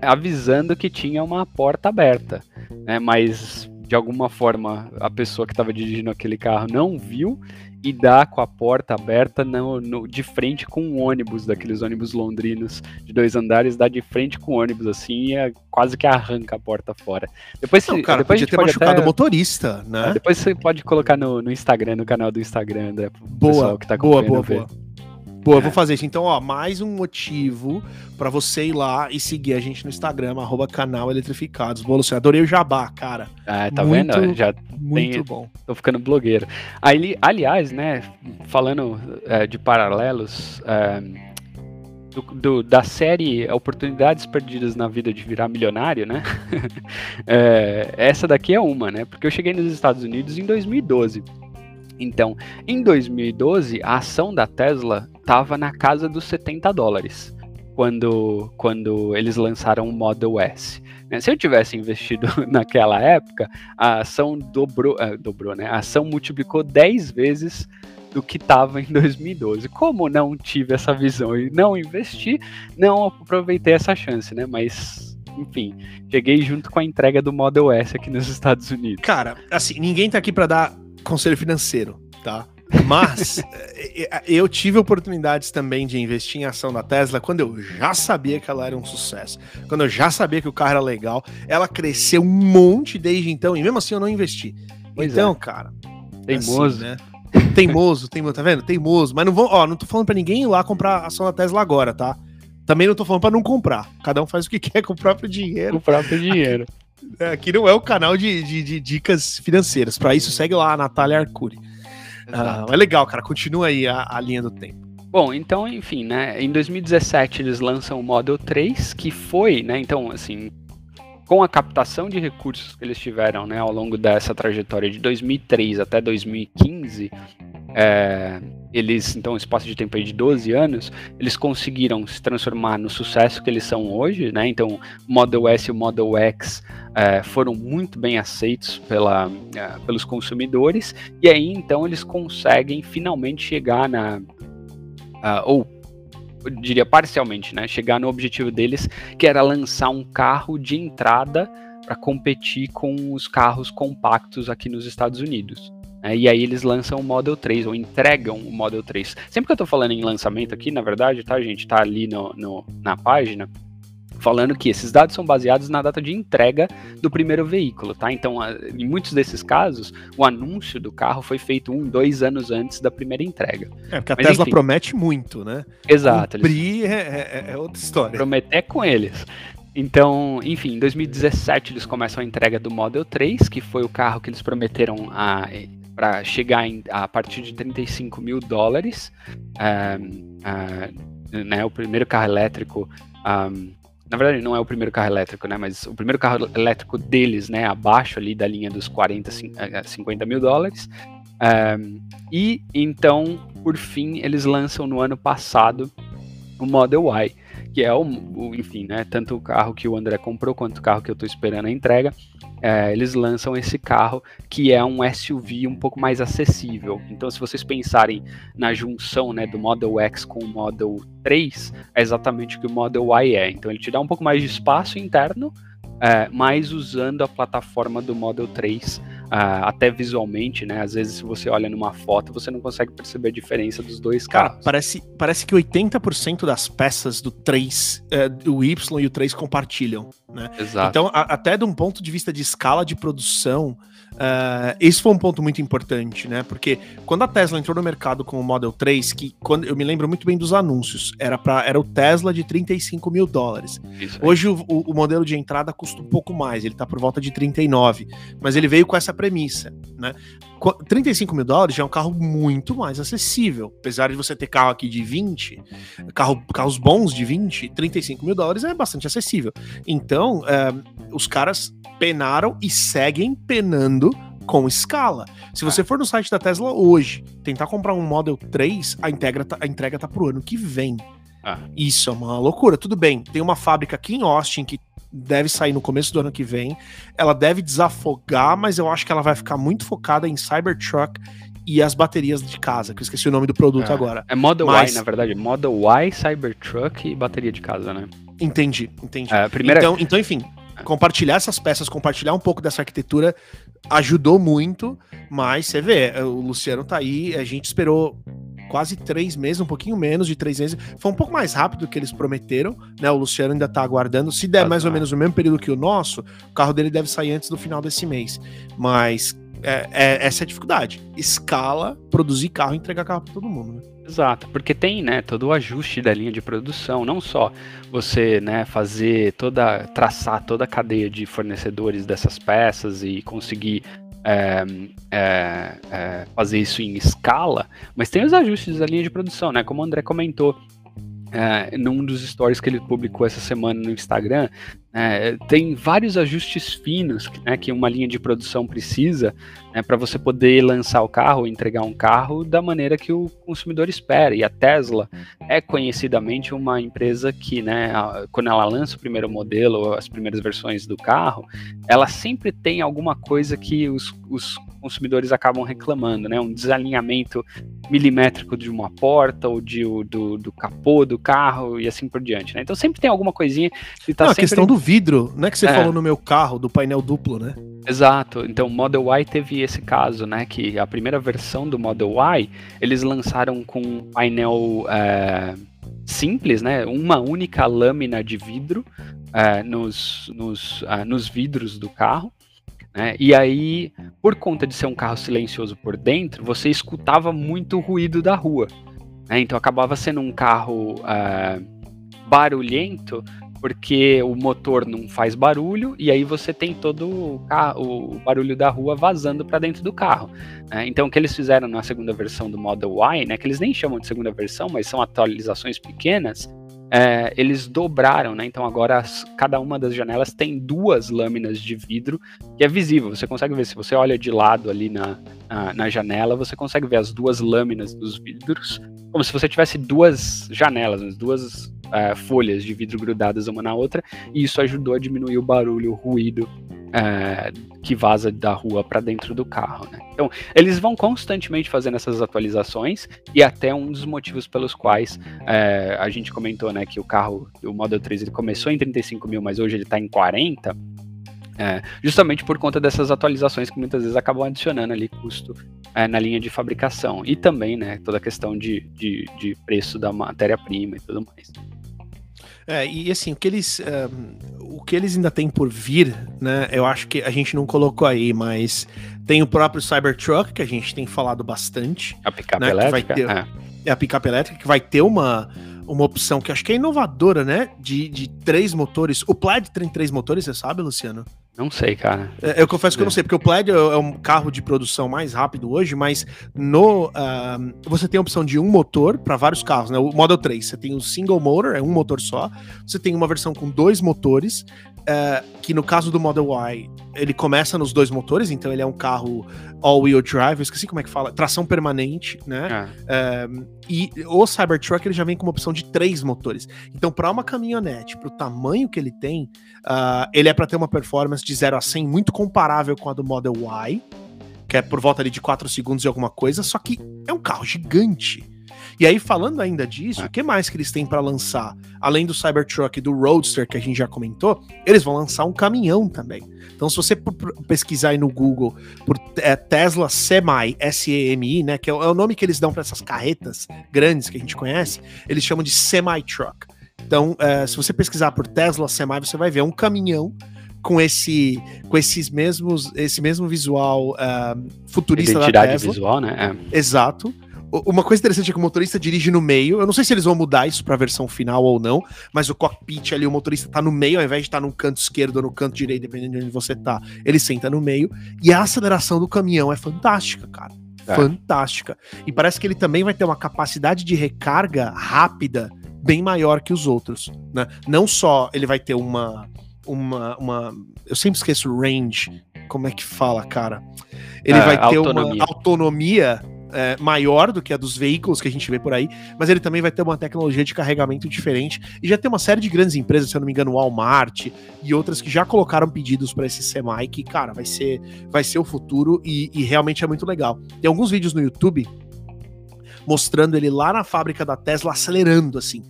avisando que tinha uma porta aberta, né? Mas de alguma forma a pessoa que estava dirigindo aquele carro não viu e dá com a porta aberta no, no, de frente com um ônibus, daqueles ônibus londrinos de dois andares, dá de frente com o ônibus assim e é, quase que arranca a porta fora. Depois, não, cara, depois podia ter machucado até, o motorista, né? Depois você pode colocar no, no Instagram, no canal do Instagram, André, boa, que tá boa, boa, boa. Pô, eu vou fazer isso. Então, ó, mais um motivo para você ir lá e seguir a gente no Instagram, arroba canal Eletrificados. Boa, Luciano, adorei o jabá, cara. Ah, tá muito, vendo? Já muito tem, bom. Tô ficando blogueiro. Ali, aliás, né, falando é, de paralelos, é, do, do, da série Oportunidades Perdidas na Vida de Virar Milionário, né? é, essa daqui é uma, né? Porque eu cheguei nos Estados Unidos em 2012. Então, em 2012, a ação da Tesla estava na casa dos 70 dólares quando, quando eles lançaram o Model S. Né? Se eu tivesse investido naquela época, a ação dobrou, uh, dobrou, né? A ação multiplicou 10 vezes do que estava em 2012. Como não tive essa visão e não investi, não aproveitei essa chance, né? Mas enfim, cheguei junto com a entrega do Model S aqui nos Estados Unidos. Cara, assim, ninguém tá aqui para dar conselho financeiro, tá? Mas eh, eh, eu tive oportunidades também de investir em ação da Tesla quando eu já sabia que ela era um sucesso. Quando eu já sabia que o carro era legal. Ela cresceu um monte desde então e mesmo assim eu não investi. Pois então, é. cara. Teimoso. Assim, né? Teimoso, teimoso, tá vendo? Teimoso. Mas não vou, ó, não tô falando pra ninguém ir lá comprar a ação da Tesla agora, tá? Também não tô falando pra não comprar. Cada um faz o que quer com o próprio dinheiro. Com o próprio dinheiro. Aqui não é o canal de, de, de dicas financeiras. Para isso, segue lá a Natália Arcuri. Ah, é legal, cara. Continua aí a, a linha do tempo. Bom, então, enfim, né? Em 2017 eles lançam o Model 3, que foi, né? Então, assim, com a captação de recursos que eles tiveram, né, ao longo dessa trajetória de 2003 até 2015, é, eles, então, um espaço de tempo aí de 12 anos, eles conseguiram se transformar no sucesso que eles são hoje, né? Então, o Model S e o Model X é, foram muito bem aceitos pela, é, pelos consumidores, e aí, então, eles conseguem finalmente chegar na. Uh, ou eu diria parcialmente, né? Chegar no objetivo deles, que era lançar um carro de entrada para competir com os carros compactos aqui nos Estados Unidos. É, e aí eles lançam o Model 3, ou entregam o Model 3. Sempre que eu tô falando em lançamento aqui, na verdade, tá, gente? Tá ali no, no, na página, falando que esses dados são baseados na data de entrega do primeiro veículo, tá? Então, em muitos desses casos, o anúncio do carro foi feito um, dois anos antes da primeira entrega. É, porque a Mas, Tesla enfim, promete muito, né? Exato. Cumprir eles... é, é, é outra história. Prometer com eles. Então, enfim, em 2017 eles começam a entrega do Model 3, que foi o carro que eles prometeram a para chegar em, a partir de 35 mil dólares. Uh, né, o primeiro carro elétrico. Um, na verdade, não é o primeiro carro elétrico, né? Mas o primeiro carro elétrico deles, né? Abaixo ali da linha dos 40, 50 mil dólares. Um, e então, por fim, eles lançam no ano passado o Model Y, que é o, o, enfim, né? Tanto o carro que o André comprou quanto o carro que eu estou esperando a entrega é, eles lançam esse carro que é um SUV um pouco mais acessível. Então, se vocês pensarem na junção né, do Model X com o Model 3, é exatamente o que o Model Y é. Então, ele te dá um pouco mais de espaço interno, é, mas usando a plataforma do Model 3 Uh, até visualmente, né? Às vezes, se você olha numa foto, você não consegue perceber a diferença dos dois carros. Cara, parece, parece que 80% das peças do 3, uh, é, o Y e o 3 compartilham, né? Exato. Então, a, até de um ponto de vista de escala de produção, Uh, esse foi um ponto muito importante, né? Porque quando a Tesla entrou no mercado com o Model 3, que quando eu me lembro muito bem dos anúncios, era para era o Tesla de 35 mil dólares. Hoje o, o, modelo de entrada custa um pouco mais, ele tá por volta de 39, mas ele veio com essa premissa, né? 35 mil dólares já é um carro muito mais acessível. Apesar de você ter carro aqui de 20, carro, carros bons de 20, 35 mil dólares é bastante acessível. Então, uh, os caras penaram e seguem penando com escala. Se você ah. for no site da Tesla hoje, tentar comprar um Model 3, a entrega tá, a entrega tá pro ano que vem. Ah. Isso é uma loucura. Tudo bem, tem uma fábrica aqui em Austin que deve sair no começo do ano que vem. Ela deve desafogar, mas eu acho que ela vai ficar muito focada em Cybertruck e as baterias de casa, que eu esqueci o nome do produto é. agora. É Model mas... Y, na verdade. Model Y, Cybertruck e bateria de casa, né? Entendi, entendi. É, primeira... então, então, enfim, compartilhar essas peças, compartilhar um pouco dessa arquitetura ajudou muito, mas você vê, o Luciano tá aí, a gente esperou quase três meses, um pouquinho menos de três meses. Foi um pouco mais rápido do que eles prometeram, né? O Luciano ainda tá aguardando. Se der mais ou menos o mesmo período que o nosso, o carro dele deve sair antes do final desse mês. Mas é, é, essa é a dificuldade. Escala, produzir carro e entregar carro para todo mundo, né? Exato, porque tem, né, todo o ajuste da linha de produção, não só você, né, fazer toda, traçar toda a cadeia de fornecedores dessas peças e conseguir é, é, é, fazer isso em escala, mas tem os ajustes da linha de produção, né, como o André comentou, é, num dos stories que ele publicou essa semana no Instagram, é, tem vários ajustes finos né, que uma linha de produção precisa né, para você poder lançar o carro, entregar um carro da maneira que o consumidor espera. E a Tesla é conhecidamente uma empresa que, né, quando ela lança o primeiro modelo, as primeiras versões do carro, ela sempre tem alguma coisa que os, os consumidores acabam reclamando, né? Um desalinhamento milimétrico de uma porta ou de, do, do capô do carro e assim por diante, né? Então sempre tem alguma coisinha que tá não, sempre... a questão do vidro, não é que você é. falou no meu carro, do painel duplo, né? Exato. Então o Model Y teve esse caso, né? Que a primeira versão do Model Y, eles lançaram com um painel... É simples, né? Uma única lâmina de vidro é, nos, nos, uh, nos vidros do carro. Né? E aí, por conta de ser um carro silencioso por dentro, você escutava muito ruído da rua. Né? Então acabava sendo um carro uh, barulhento, porque o motor não faz barulho e aí você tem todo o, carro, o barulho da rua vazando para dentro do carro. Né? Então o que eles fizeram na segunda versão do Model Y, né, que eles nem chamam de segunda versão, mas são atualizações pequenas, é, eles dobraram, né? Então agora as, cada uma das janelas tem duas lâminas de vidro que é visível. Você consegue ver se você olha de lado ali na, na, na janela, você consegue ver as duas lâminas dos vidros, como se você tivesse duas janelas, duas é, folhas de vidro grudadas uma na outra. E isso ajudou a diminuir o barulho, o ruído é, que vaza da rua para dentro do carro. Né? Então, eles vão constantemente fazendo essas atualizações e até um dos motivos pelos quais é, a gente comentou né, que o carro, o Model 3, ele começou em 35 mil, mas hoje ele está em 40. É, justamente por conta dessas atualizações que muitas vezes acabam adicionando ali custo é, na linha de fabricação e também né, toda a questão de, de, de preço da matéria-prima e tudo mais. É, e assim, o que eles. Um, o que eles ainda têm por vir, né? Eu acho que a gente não colocou aí, mas tem o próprio Cybertruck, que a gente tem falado bastante. A picape né, elétrica? Ter, é. é. a picape elétrica, que vai ter uma, uma opção que acho que é inovadora, né? De, de três motores. O Plaid tem três motores, você sabe, Luciano? Não sei, cara. É, eu confesso que eu não sei, porque o Plaid é, é um carro de produção mais rápido hoje, mas no uh, você tem a opção de um motor para vários carros, né? O Model 3, você tem o single motor, é um motor só. Você tem uma versão com dois motores, uh, que no caso do Model Y, ele começa nos dois motores, então ele é um carro all-wheel drive, eu esqueci como é que fala, tração permanente, né? É. Uh, e o Cybertruck ele já vem com uma opção de três motores. Então, para uma caminhonete, para o tamanho que ele tem, uh, ele é para ter uma performance de 0 a 100 muito comparável com a do Model Y, que é por volta ali de 4 segundos e alguma coisa, só que é um carro gigante. E aí, falando ainda disso, é. o que mais que eles têm para lançar? Além do Cybertruck e do Roadster, que a gente já comentou, eles vão lançar um caminhão também. Então, se você pesquisar aí no Google por é, Tesla Semi, S-E-M-I, né, que é o, é o nome que eles dão para essas carretas grandes que a gente conhece, eles chamam de Semi-Truck. Então, é, se você pesquisar por Tesla Semi, você vai ver um caminhão com esse com esses mesmos esse mesmo visual uh, futurista Identidade da Tesla. visual, né? É. Exato. Uma coisa interessante é que o motorista dirige no meio. Eu não sei se eles vão mudar isso para a versão final ou não, mas o cockpit ali, o motorista tá no meio, ao invés de estar tá no canto esquerdo ou no canto direito, dependendo de onde você tá. Ele senta no meio. E a aceleração do caminhão é fantástica, cara. É. Fantástica. E parece que ele também vai ter uma capacidade de recarga rápida bem maior que os outros. Né? Não só ele vai ter uma, uma, uma. Eu sempre esqueço range. Como é que fala, cara? Ele é, vai ter autonomia. uma autonomia é, maior do que a dos veículos que a gente vê por aí, mas ele também vai ter uma tecnologia de carregamento diferente e já tem uma série de grandes empresas, se eu não me engano, Walmart e outras que já colocaram pedidos para esse semi que, cara, vai ser, vai ser o futuro e, e realmente é muito legal. Tem alguns vídeos no YouTube mostrando ele lá na fábrica da Tesla acelerando assim.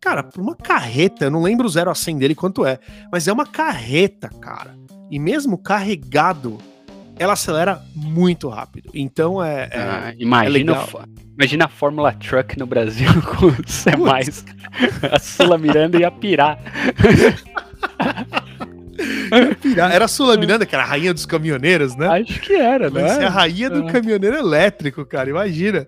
Cara, por uma carreta, eu não lembro o 0 a 100 dele quanto é, mas é uma carreta, cara. E mesmo carregado, ela acelera muito rápido. Então é. é ah, imagina, é imagina a Fórmula Truck no Brasil com o Semais. a Sula Miranda ia pirar. pirar. Era a Sula Miranda, que era a rainha dos caminhoneiros, né? Acho que era, né? Vai a rainha do é. caminhoneiro elétrico, cara. Imagina.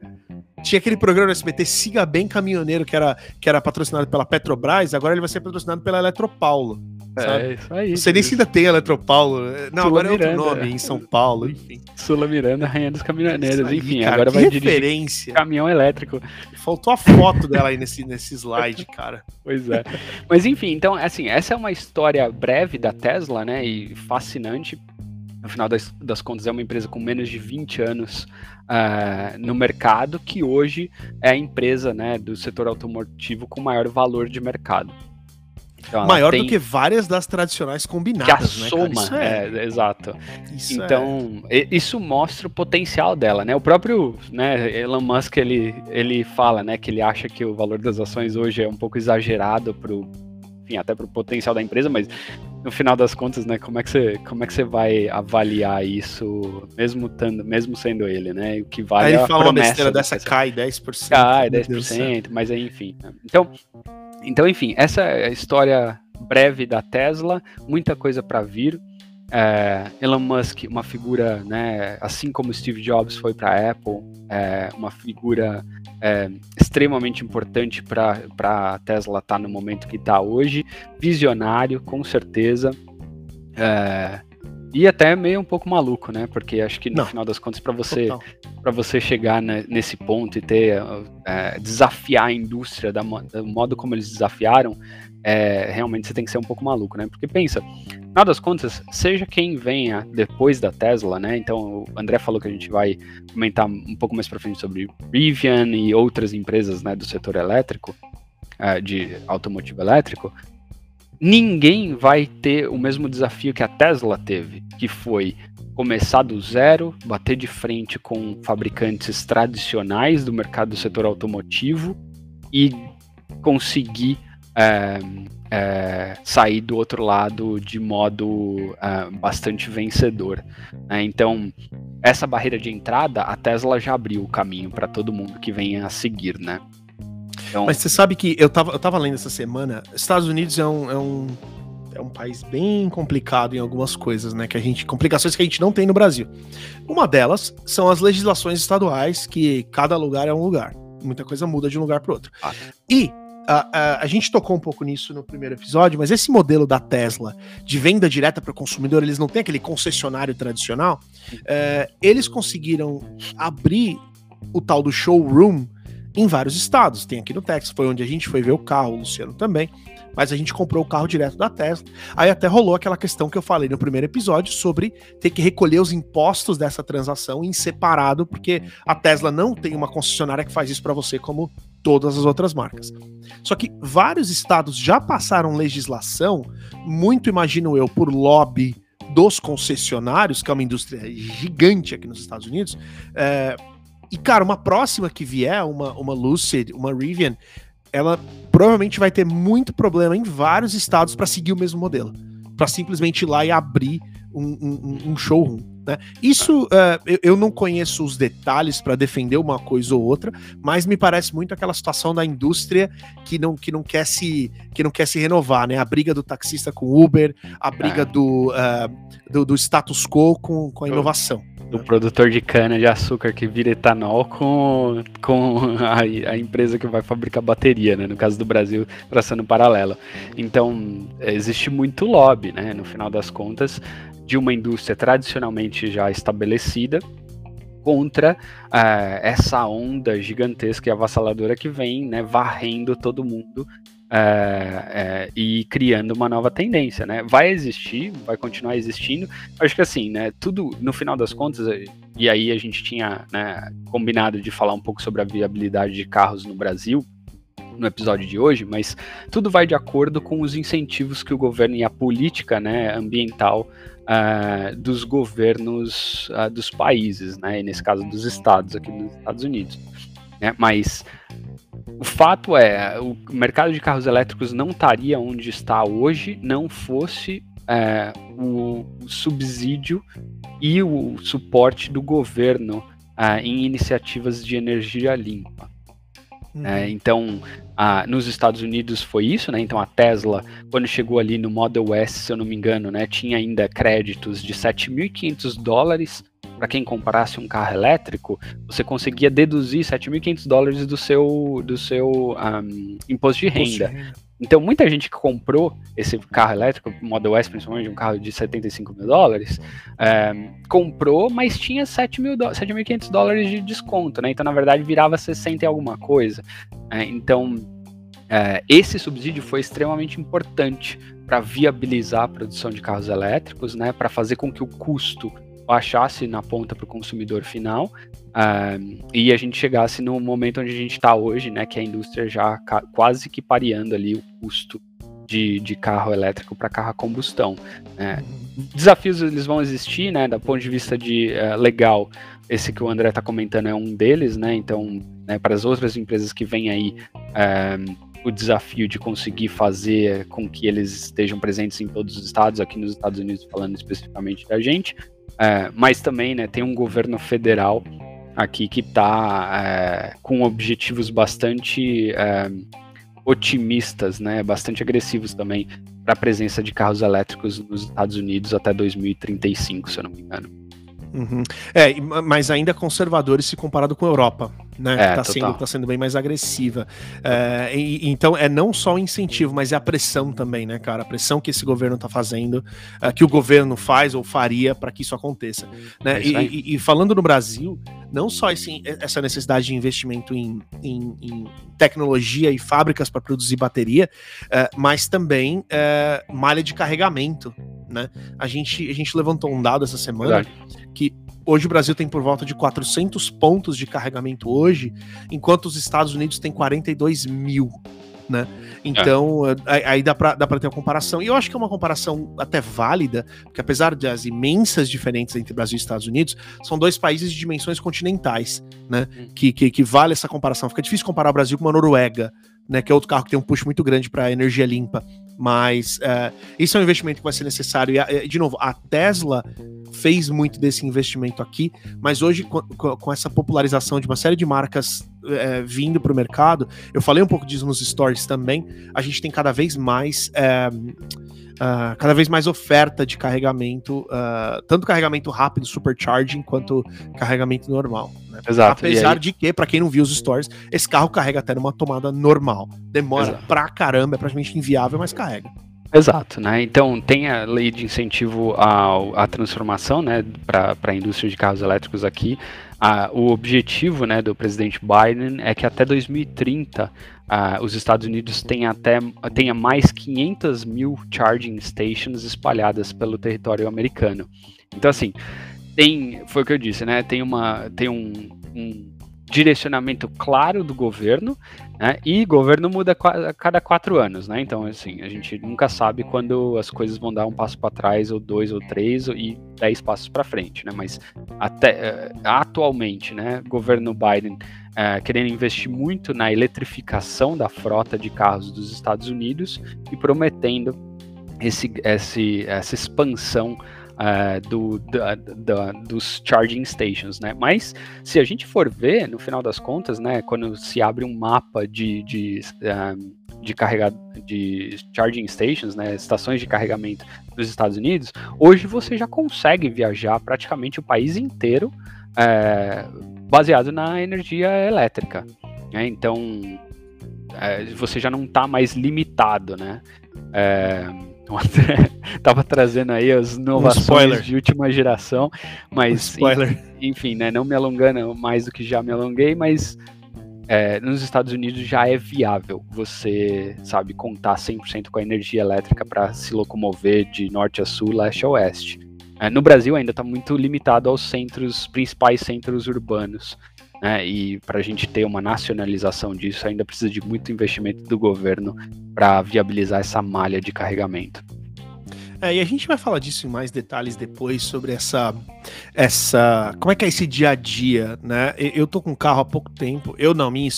Tinha aquele programa no SBT Siga Bem Caminhoneiro, que era, que era patrocinado pela Petrobras, agora ele vai ser patrocinado pela Eletropaulo. É, isso aí. Você nem se ainda tem Eletropaulo. Não, Sula agora Miranda, é outro nome, em São Paulo, enfim. Sula Miranda, Rainha dos Caminhoneiros, aí, enfim. Cara, agora vai referência. caminhão elétrico. Faltou a foto dela aí nesse, nesse slide, cara. Pois é. Mas enfim, então, assim, essa é uma história breve da Tesla, né? E fascinante. No final das, das contas, é uma empresa com menos de 20 anos uh, no mercado, que hoje é a empresa né, do setor automotivo com maior valor de mercado. Então, Maior tem... do que várias das tradicionais combinadas, que a né, soma, é... é... exato. Isso então, é... isso mostra o potencial dela, né? O próprio, né, Elon Musk, ele, ele fala, né, que ele acha que o valor das ações hoje é um pouco exagerado pro, enfim, até pro potencial da empresa, mas no final das contas, né, como é que você, como é que você vai avaliar isso, mesmo tando, mesmo sendo ele, né? O que vale Aí ele fala uma besteira dessa, cai 10%. Cai 10%, mas aí, enfim. Né? Então, então, enfim, essa é a história breve da Tesla, muita coisa para vir. É, Elon Musk, uma figura, né, assim como Steve Jobs foi para a Apple, é, uma figura é, extremamente importante para a Tesla estar tá no momento que está hoje, visionário, com certeza. É, e até meio um pouco maluco, né? Porque acho que no Não. final das contas, para você para você chegar nesse ponto e ter é, desafiar a indústria da, do modo como eles desafiaram, é, realmente você tem que ser um pouco maluco, né? Porque pensa, final das contas, seja quem venha depois da Tesla, né? Então o André falou que a gente vai comentar um pouco mais para frente sobre Rivian e outras empresas, né, do setor elétrico, é, de automotivo elétrico ninguém vai ter o mesmo desafio que a Tesla teve, que foi começar do zero, bater de frente com fabricantes tradicionais do mercado do setor automotivo e conseguir é, é, sair do outro lado de modo é, bastante vencedor. Né? Então, essa barreira de entrada, a Tesla já abriu o caminho para todo mundo que venha a seguir, né? Então... Mas você sabe que eu tava, eu tava lendo essa semana, Estados Unidos é um, é um, é um país bem complicado em algumas coisas, né? Que a gente. Complicações que a gente não tem no Brasil. Uma delas são as legislações estaduais, que cada lugar é um lugar. Muita coisa muda de um lugar para outro. Ah. E a, a, a, gente tocou um pouco nisso no primeiro episódio, mas esse modelo da Tesla de venda direta para o consumidor, eles não têm aquele concessionário tradicional. É, eles conseguiram abrir o tal do showroom em vários estados. Tem aqui no Texas, foi onde a gente foi ver o carro, o Luciano também. Mas a gente comprou o carro direto da Tesla. Aí até rolou aquela questão que eu falei no primeiro episódio sobre ter que recolher os impostos dessa transação em separado, porque a Tesla não tem uma concessionária que faz isso para você como todas as outras marcas. Só que vários estados já passaram legislação, muito imagino eu, por lobby dos concessionários, que é uma indústria gigante aqui nos Estados Unidos, é, e, cara, uma próxima que vier, uma, uma Lucid, uma Rivian, ela provavelmente vai ter muito problema em vários estados para seguir o mesmo modelo. para simplesmente ir lá e abrir um, um, um showroom. Né? Isso uh, eu, não conheço os detalhes para defender uma coisa ou outra, mas me parece muito aquela situação da indústria que não, que não quer se que não quer se renovar, né? A briga do taxista com o Uber, a briga é. do, uh, do, do, status quo com, com a inovação do produtor de cana de açúcar que vira etanol com, com a, a, empresa que vai fabricar bateria, né? No caso do Brasil, traçando paralelo. Então, existe muito lobby, né? No final das contas, de uma indústria tradicionalmente já estabelecida contra uh, essa onda gigantesca e avassaladora que vem, né? Varrendo todo mundo é, é, e criando uma nova tendência, né? Vai existir, vai continuar existindo. Acho que assim, né? Tudo no final das contas, e aí a gente tinha né, combinado de falar um pouco sobre a viabilidade de carros no Brasil no episódio de hoje, mas tudo vai de acordo com os incentivos que o governo e a política né, ambiental uh, dos governos uh, dos países, né? E nesse caso dos estados aqui nos Estados Unidos. Né? Mas o fato é, o mercado de carros elétricos não estaria onde está hoje, não fosse é, o, o, subsídio e o suporte do governo é, em iniciativas de energia limpa. Uhum. É, então, nos Estados Unidos foi isso, né? Então a Tesla, quando chegou ali no Model S, se eu não me engano, né, tinha ainda créditos de 7.500 dólares para quem comprasse um carro elétrico, você conseguia deduzir 7.500 dólares do seu, do seu um, imposto de renda. Então, muita gente que comprou esse carro elétrico, Model S, principalmente, um carro de 75 mil dólares, é, comprou, mas tinha 7.500 dólares de desconto, né? Então, na verdade, virava 60 e alguma coisa. É, então, é, esse subsídio foi extremamente importante para viabilizar a produção de carros elétricos, né? Para fazer com que o custo baixasse na ponta para o consumidor final uh, e a gente chegasse no momento onde a gente está hoje, né, que a indústria já quase que pareando ali o custo de, de carro elétrico para carro a combustão. Né. Desafios eles vão existir, né, do ponto de vista de uh, legal. Esse que o André está comentando é um deles, né? Então, né, para as outras empresas que vêm aí, uh, o desafio de conseguir fazer com que eles estejam presentes em todos os estados, aqui nos Estados Unidos, falando especificamente da gente, é, mas também né, tem um governo federal aqui que está é, com objetivos bastante é, otimistas, né, bastante agressivos também para a presença de carros elétricos nos Estados Unidos até 2035, se eu não me engano. Uhum. É, mas ainda conservadores se comparado com a Europa, né? É, tá, sendo, tá sendo bem mais agressiva. É, e, então, é não só o incentivo, mas é a pressão também, né, cara? A pressão que esse governo tá fazendo, é, que o governo faz ou faria para que isso aconteça. Né? É e, e, e, falando no Brasil, não só esse, essa necessidade de investimento em, em, em tecnologia e fábricas para produzir bateria, é, mas também é, malha de carregamento. Né? A, gente, a gente levantou um dado essa semana Verdade que hoje o Brasil tem por volta de 400 pontos de carregamento hoje, enquanto os Estados Unidos têm 42 mil. Né? Então, é. aí dá pra ter uma comparação. E eu acho que é uma comparação até válida, porque apesar das imensas diferenças entre Brasil e Estados Unidos, são dois países de dimensões continentais, né? Hum. Que, que, que vale essa comparação. Fica difícil comparar o Brasil com uma Noruega, né? Que é outro carro que tem um push muito grande para energia limpa. Mas uh, isso é um investimento que vai ser necessário. E, de novo, a Tesla fez muito desse investimento aqui, mas hoje, com, com essa popularização de uma série de marcas é, vindo para o mercado, eu falei um pouco disso nos stories também, a gente tem cada vez mais. É, Uh, cada vez mais oferta de carregamento, uh, tanto carregamento rápido, supercharging, quanto carregamento normal. Né? Exato. Apesar de que, para quem não viu os stories, esse carro carrega até numa tomada normal. Demora Exato. pra caramba, é praticamente inviável, mas carrega. Exato, né? Então tem a lei de incentivo à, à transformação, né, para a indústria de carros elétricos aqui. O objetivo, né, do presidente Biden é que até 2030 ah, os Estados Unidos tenha até tenha mais 500 mil charging stations espalhadas pelo território americano. Então assim tem, foi o que eu disse, né? Tem uma tem um, um direcionamento claro do governo, né? E governo muda a cada quatro anos, né? Então, assim, a gente nunca sabe quando as coisas vão dar um passo para trás, ou dois, ou três, e dez passos para frente, né? Mas até uh, atualmente, né? Governo Biden uh, querendo investir muito na eletrificação da frota de carros dos Estados Unidos e prometendo esse, esse, essa expansão uh, do, da, da, dos charging stations, né? Mas se a gente for ver, no final das contas, né, quando se abre um mapa de, de, um, de carregar de charging stations, né, estações de carregamento dos Estados Unidos, hoje você já consegue viajar praticamente o país inteiro é, baseado na energia elétrica. Né? Então é, você já não está mais limitado, né? É, tava trazendo aí as inovações um de última geração, mas um enfim, né, não me alongando mais do que já me alonguei, mas é, nos Estados Unidos já é viável você, sabe, contar 100% com a energia elétrica para se locomover de norte a sul, leste a oeste. É, no Brasil ainda está muito limitado aos centros, principais centros urbanos. Né? E para a gente ter uma nacionalização disso, ainda precisa de muito investimento do governo para viabilizar essa malha de carregamento. É, e a gente vai falar disso em mais detalhes depois sobre essa essa como é que é esse dia a dia, né? Eu tô com um carro há pouco tempo, eu não, minha,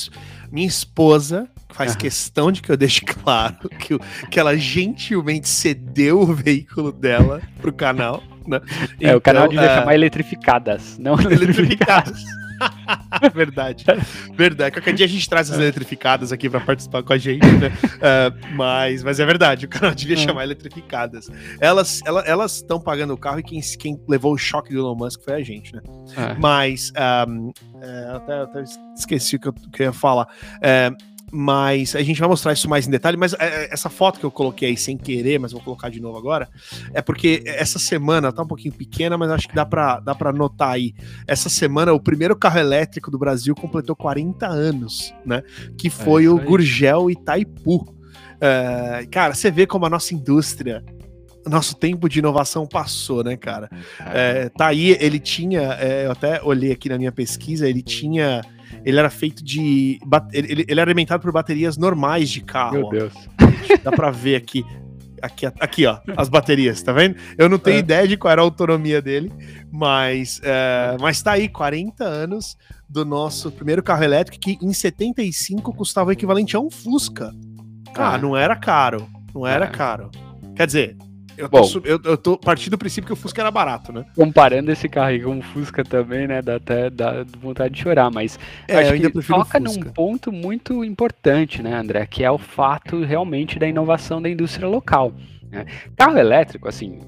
minha esposa faz questão de que eu deixe claro que, que ela gentilmente cedeu o veículo dela pro canal, né? É, então, o canal devia é... chamar eletrificadas, não eletrificadas. verdade. Verdade. Qualquer dia a gente traz as eletrificadas aqui para participar com a gente, né? Uh, mas, mas é verdade, o canal devia é. chamar eletrificadas. Elas elas estão pagando o carro e quem, quem levou o choque do Elon Musk foi a gente, né? É. Mas um, é, até, até, esqueci o que eu, que eu ia falar. É, Mas a gente vai mostrar isso mais em detalhe. Mas é, essa foto que eu coloquei aí sem querer, mas vou colocar de novo agora, é porque essa semana tá um pouquinho pequena, mas acho que dá para dá pra notar aí. Essa semana, o primeiro carro elétrico do Brasil completou 40 anos, né? Que é foi é o Gurgel Itaipu. É, cara, você vê como a nossa indústria nosso tempo de inovação passou, né, cara? É, tá aí, ele tinha, é, eu até olhei aqui na minha pesquisa, ele tinha, ele era feito de, ele, ele era alimentado por baterias normais de carro. Meu Deus. Dá pra ver aqui, aqui, aqui, ó, as baterias, tá vendo? Eu não tenho é. ideia de qual era a autonomia dele, mas, é, mas tá aí, 40 anos do nosso primeiro carro elétrico, que em 75 custava o equivalente a um Fusca. Ah, não era caro. Não era é. caro. Quer dizer, eu tô, Bom, eu, eu tô partindo do princípio que o Fusca era barato, né? Comparando esse carro aí com o Fusca também, né? Dá até dá vontade de chorar, mas é, acho que toca num ponto muito importante, né, André? Que é o fato realmente da inovação da indústria local. Né? Carro elétrico, assim,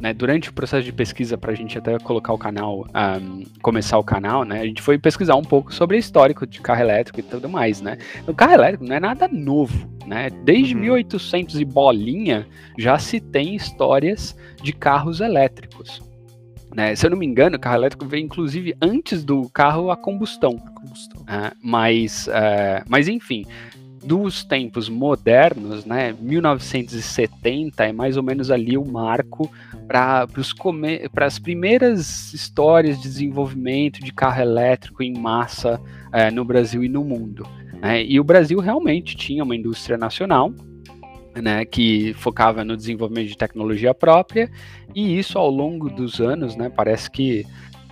né, durante o processo de pesquisa, para a gente até colocar o canal, um, começar o canal, né, a gente foi pesquisar um pouco sobre o histórico de carro elétrico e tudo mais, né. O carro elétrico não é nada novo, né. Desde uhum. 1800 e bolinha já se tem histórias de carros elétricos. Né? Se eu não me engano, o carro elétrico veio inclusive antes do carro a combustão. A combustão. Uh, mas, uh, mas enfim, dos tempos modernos, né, 1970 é mais ou menos ali o marco para as primeiras histórias de desenvolvimento de carro elétrico em massa é, no Brasil e no mundo. Né? E o Brasil realmente tinha uma indústria nacional né, que focava no desenvolvimento de tecnologia própria, e isso ao longo dos anos, né, parece que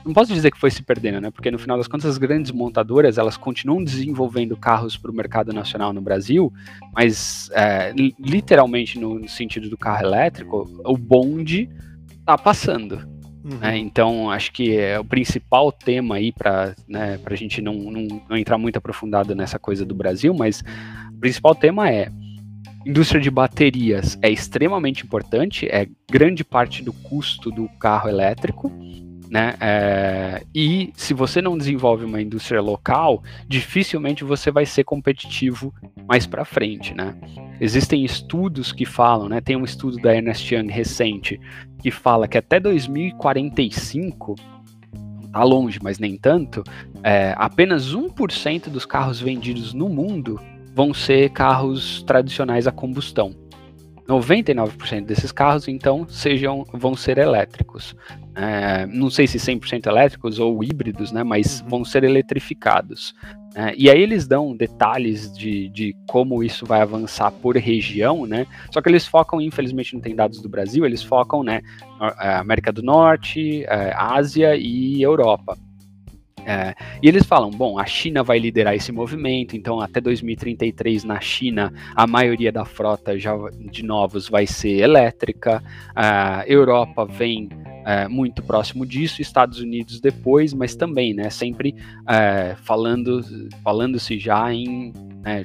não posso dizer que foi se perdendo, né? Porque no final das contas as grandes montadoras elas continuam desenvolvendo carros para o mercado nacional no Brasil, mas é, literalmente no sentido do carro elétrico, o bonde está passando. Uhum. Né? Então acho que é o principal tema aí para né, a gente não, não, não entrar muito aprofundado nessa coisa do Brasil, mas o principal tema é indústria de baterias é extremamente importante, é grande parte do custo do carro elétrico né? É, e se você não desenvolve uma indústria local, dificilmente você vai ser competitivo mais para frente, né? Existem estudos que falam, né? Tem um estudo da Ernest Young recente que fala que até 2045 tá longe, mas nem tanto, é, apenas 1% dos carros vendidos no mundo vão ser carros tradicionais a combustão. 99% desses carros, então, sejam, vão ser elétricos. É, não sei se 100% elétricos ou híbridos, né, mas uhum. vão ser eletrificados. É, e aí eles dão detalhes de, de como isso vai avançar por região, né? Só que eles focam, infelizmente não tem dados do Brasil, eles focam, né, é, América do Norte, é, Ásia e Europa. É, e eles falam, bom, a China vai liderar esse movimento, então até 2033 na China a maioria da frota já de novos vai ser elétrica, a Europa vem é, muito próximo disso, Estados Unidos depois, mas também, né, sempre é, falando falando-se já em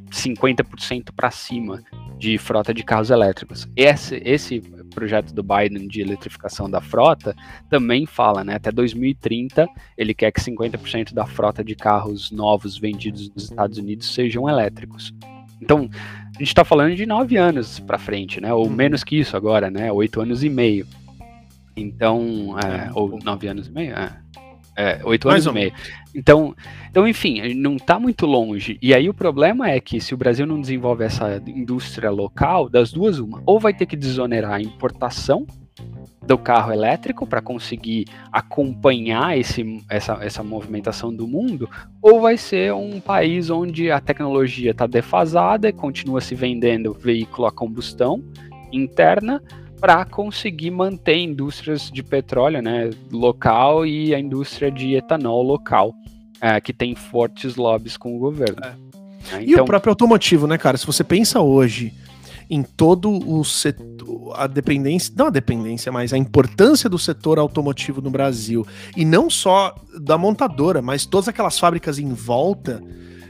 50% para cima de frota de carros elétricos. Esse, esse projeto do Biden de eletrificação da frota também fala, né? Até 2030 ele quer que 50% da frota de carros novos vendidos nos Estados Unidos sejam elétricos. Então, a gente está falando de nove anos para frente, né? Ou uhum. menos que isso agora, né? Oito anos e meio. Então, é, ou nove anos e meio, é. É, oito anos e meio. Então, então, enfim, não está muito longe. E aí o problema é que se o Brasil não desenvolve essa indústria local, das duas, uma, ou vai ter que desonerar a importação do carro elétrico para conseguir acompanhar esse, essa, essa movimentação do mundo, ou vai ser um país onde a tecnologia está defasada e continua se vendendo veículo a combustão interna, para conseguir manter indústrias de petróleo né, local e a indústria de etanol local, é, que tem fortes lobbies com o governo. É. Então, e o então próprio automotivo, né, cara? Se você pensa hoje em todo o setor, a dependência, não a dependência, mas a importância do setor automotivo no Brasil, e não só da montadora, mas todas aquelas fábricas em volta,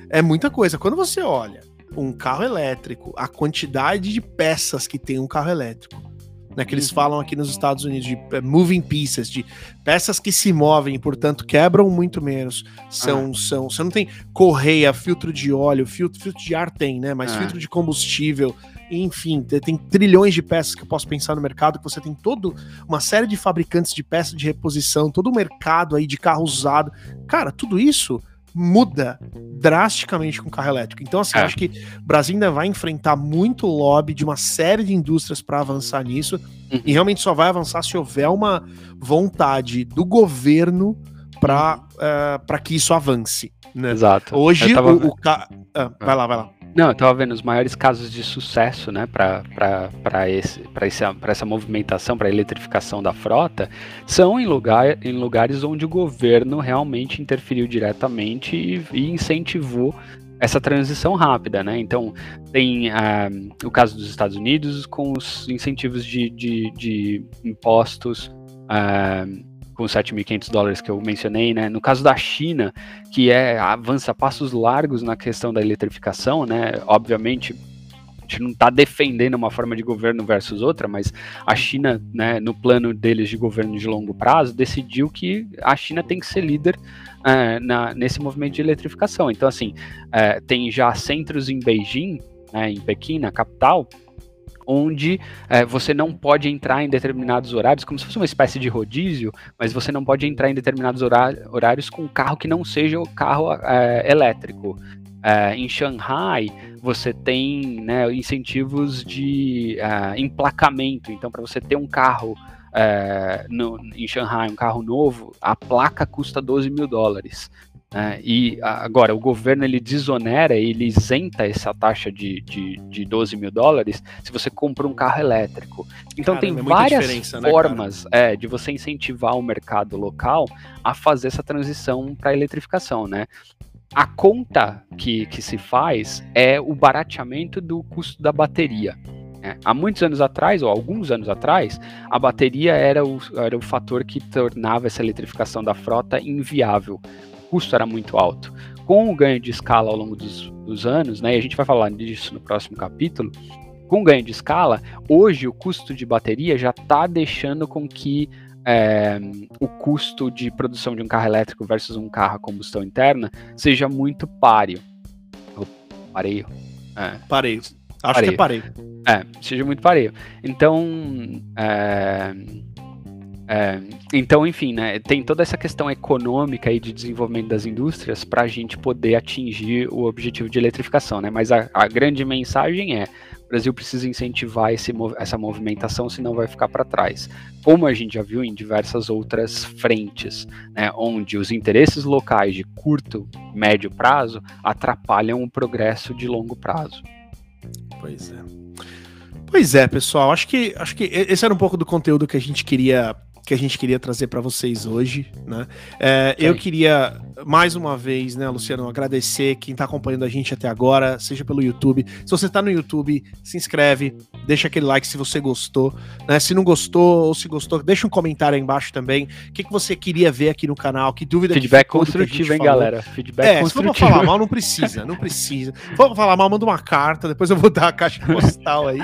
é muita coisa. Quando você olha um carro elétrico, a quantidade de peças que tem um carro elétrico, né, que eles uhum. falam aqui nos Estados Unidos, de uh, moving pieces, de peças que se movem, portanto quebram muito menos. São, ah. são, você não tem correia, filtro de óleo, filtro, filtro de ar tem, né? Mas ah. filtro de combustível, enfim, tem trilhões de peças que eu posso pensar no mercado, que você tem toda uma série de fabricantes de peças de reposição, todo o mercado aí de carro usado. Cara, tudo isso muda drasticamente com o carro elétrico. Então, assim, é. acho que o Brasil ainda vai enfrentar muito lobby de uma série de indústrias para avançar nisso, uhum. e realmente só vai avançar se houver uma vontade do governo para uh, uhum. eh, que isso avance. Né? Exato. Hoje, tava... o, o ca... ah, vai lá, vai lá. Não, eu tava vendo os maiores casos de sucesso, né, para essa movimentação, para a eletrificação da frota, são em, lugar, em lugares onde o governo realmente interferiu diretamente e, e incentivou essa transição rápida, né? Então, tem uh, o caso dos Estados Unidos com os incentivos de, de, de impostos. Uh, com os 7.500 dólares que eu mencionei, né? No caso da China, que é avança passos largos na questão da eletrificação, né? Obviamente, a gente não está defendendo uma forma de governo versus outra, mas a China, né, no plano deles de governo de longo prazo, decidiu que a China tem que ser líder é, na, nesse movimento de eletrificação. Então, assim, é, tem já centros em Beijing, né, em Pequim, na capital, onde é, você não pode entrar em determinados horários, como se fosse uma espécie de rodízio, mas você não pode entrar em determinados horários com um carro que não seja o carro é, elétrico. É, em Shanghai, você tem né, incentivos de é, emplacamento. Então, para você ter um carro é, no, em Shanghai, um carro novo, a placa custa 12 mil dólares. Né? E agora, o governo ele desonera, ele isenta essa taxa de, de, de 12 mil dólares se você compra um carro elétrico. Então Caramba, tem é várias né, formas né, é, de você incentivar o mercado local a fazer essa transição para a eletrificação. Né? A conta que, que se faz é o barateamento do custo da bateria. É, há muitos anos atrás, ou alguns anos atrás, a bateria era o, era o fator que tornava essa eletrificação da frota inviável custo era muito alto. Com o ganho de escala ao longo dos, dos anos, né, e a gente vai falar disso no próximo capítulo, com o ganho de escala, hoje o custo de bateria já está deixando com que é, o custo de produção de um carro elétrico versus um carro a combustão interna seja muito páreo. Oh, pareio. É. Pareio. Acho pareio. que é pareio. É, seja muito pareio. Então, é, é, então, enfim, né, tem toda essa questão econômica e de desenvolvimento das indústrias para a gente poder atingir o objetivo de eletrificação, né? Mas a, a grande mensagem é: o Brasil precisa incentivar esse, essa movimentação, senão vai ficar para trás. Como a gente já viu em diversas outras frentes, né, onde os interesses locais de curto, médio prazo atrapalham o progresso de longo prazo. Pois é. Pois é, pessoal. Acho que, acho que esse era um pouco do conteúdo que a gente queria que a gente queria trazer para vocês hoje, né? É, eu queria mais uma vez, né, Luciano, agradecer quem está acompanhando a gente até agora, seja pelo YouTube. Se você está no YouTube, se inscreve, deixa aquele like se você gostou, né? Se não gostou ou se gostou, deixa um comentário aí embaixo também. O que, que você queria ver aqui no canal? Que dúvida Feedback construtivo, hein, falou. galera? Feedback é, construtivo. se for falar mal, não precisa, não precisa. For falar mal, manda uma carta, depois eu vou dar a caixa postal aí.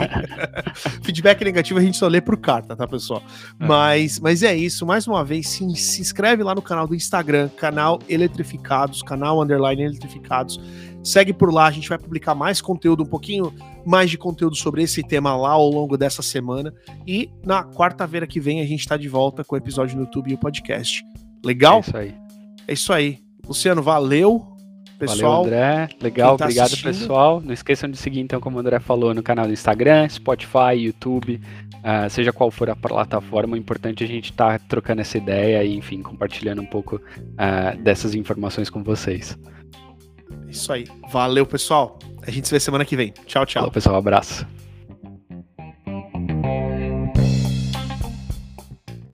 Feedback negativo a gente só lê por carta, tá, pessoal? É. Mas, mas é isso. Mais uma vez, se, se inscreve lá no canal do Instagram, canal Eletrificados, canal Underline Eletrificados. Segue por lá, a gente vai publicar mais conteúdo, um pouquinho mais de conteúdo sobre esse tema lá ao longo dessa semana. E na quarta-feira que vem a gente está de volta com o episódio no YouTube e o podcast. Legal? É isso aí. É isso aí. Luciano, valeu. Pessoal, Valeu, André. Legal, tá obrigado, assistindo. pessoal. Não esqueçam de seguir, então, como o André falou, no canal do Instagram, Spotify, YouTube, uh, seja qual for a plataforma. O importante é a gente estar tá trocando essa ideia e, enfim, compartilhando um pouco uh, dessas informações com vocês. Isso aí. Valeu, pessoal. A gente se vê semana que vem. Tchau, tchau. Falou, pessoal. Um abraço.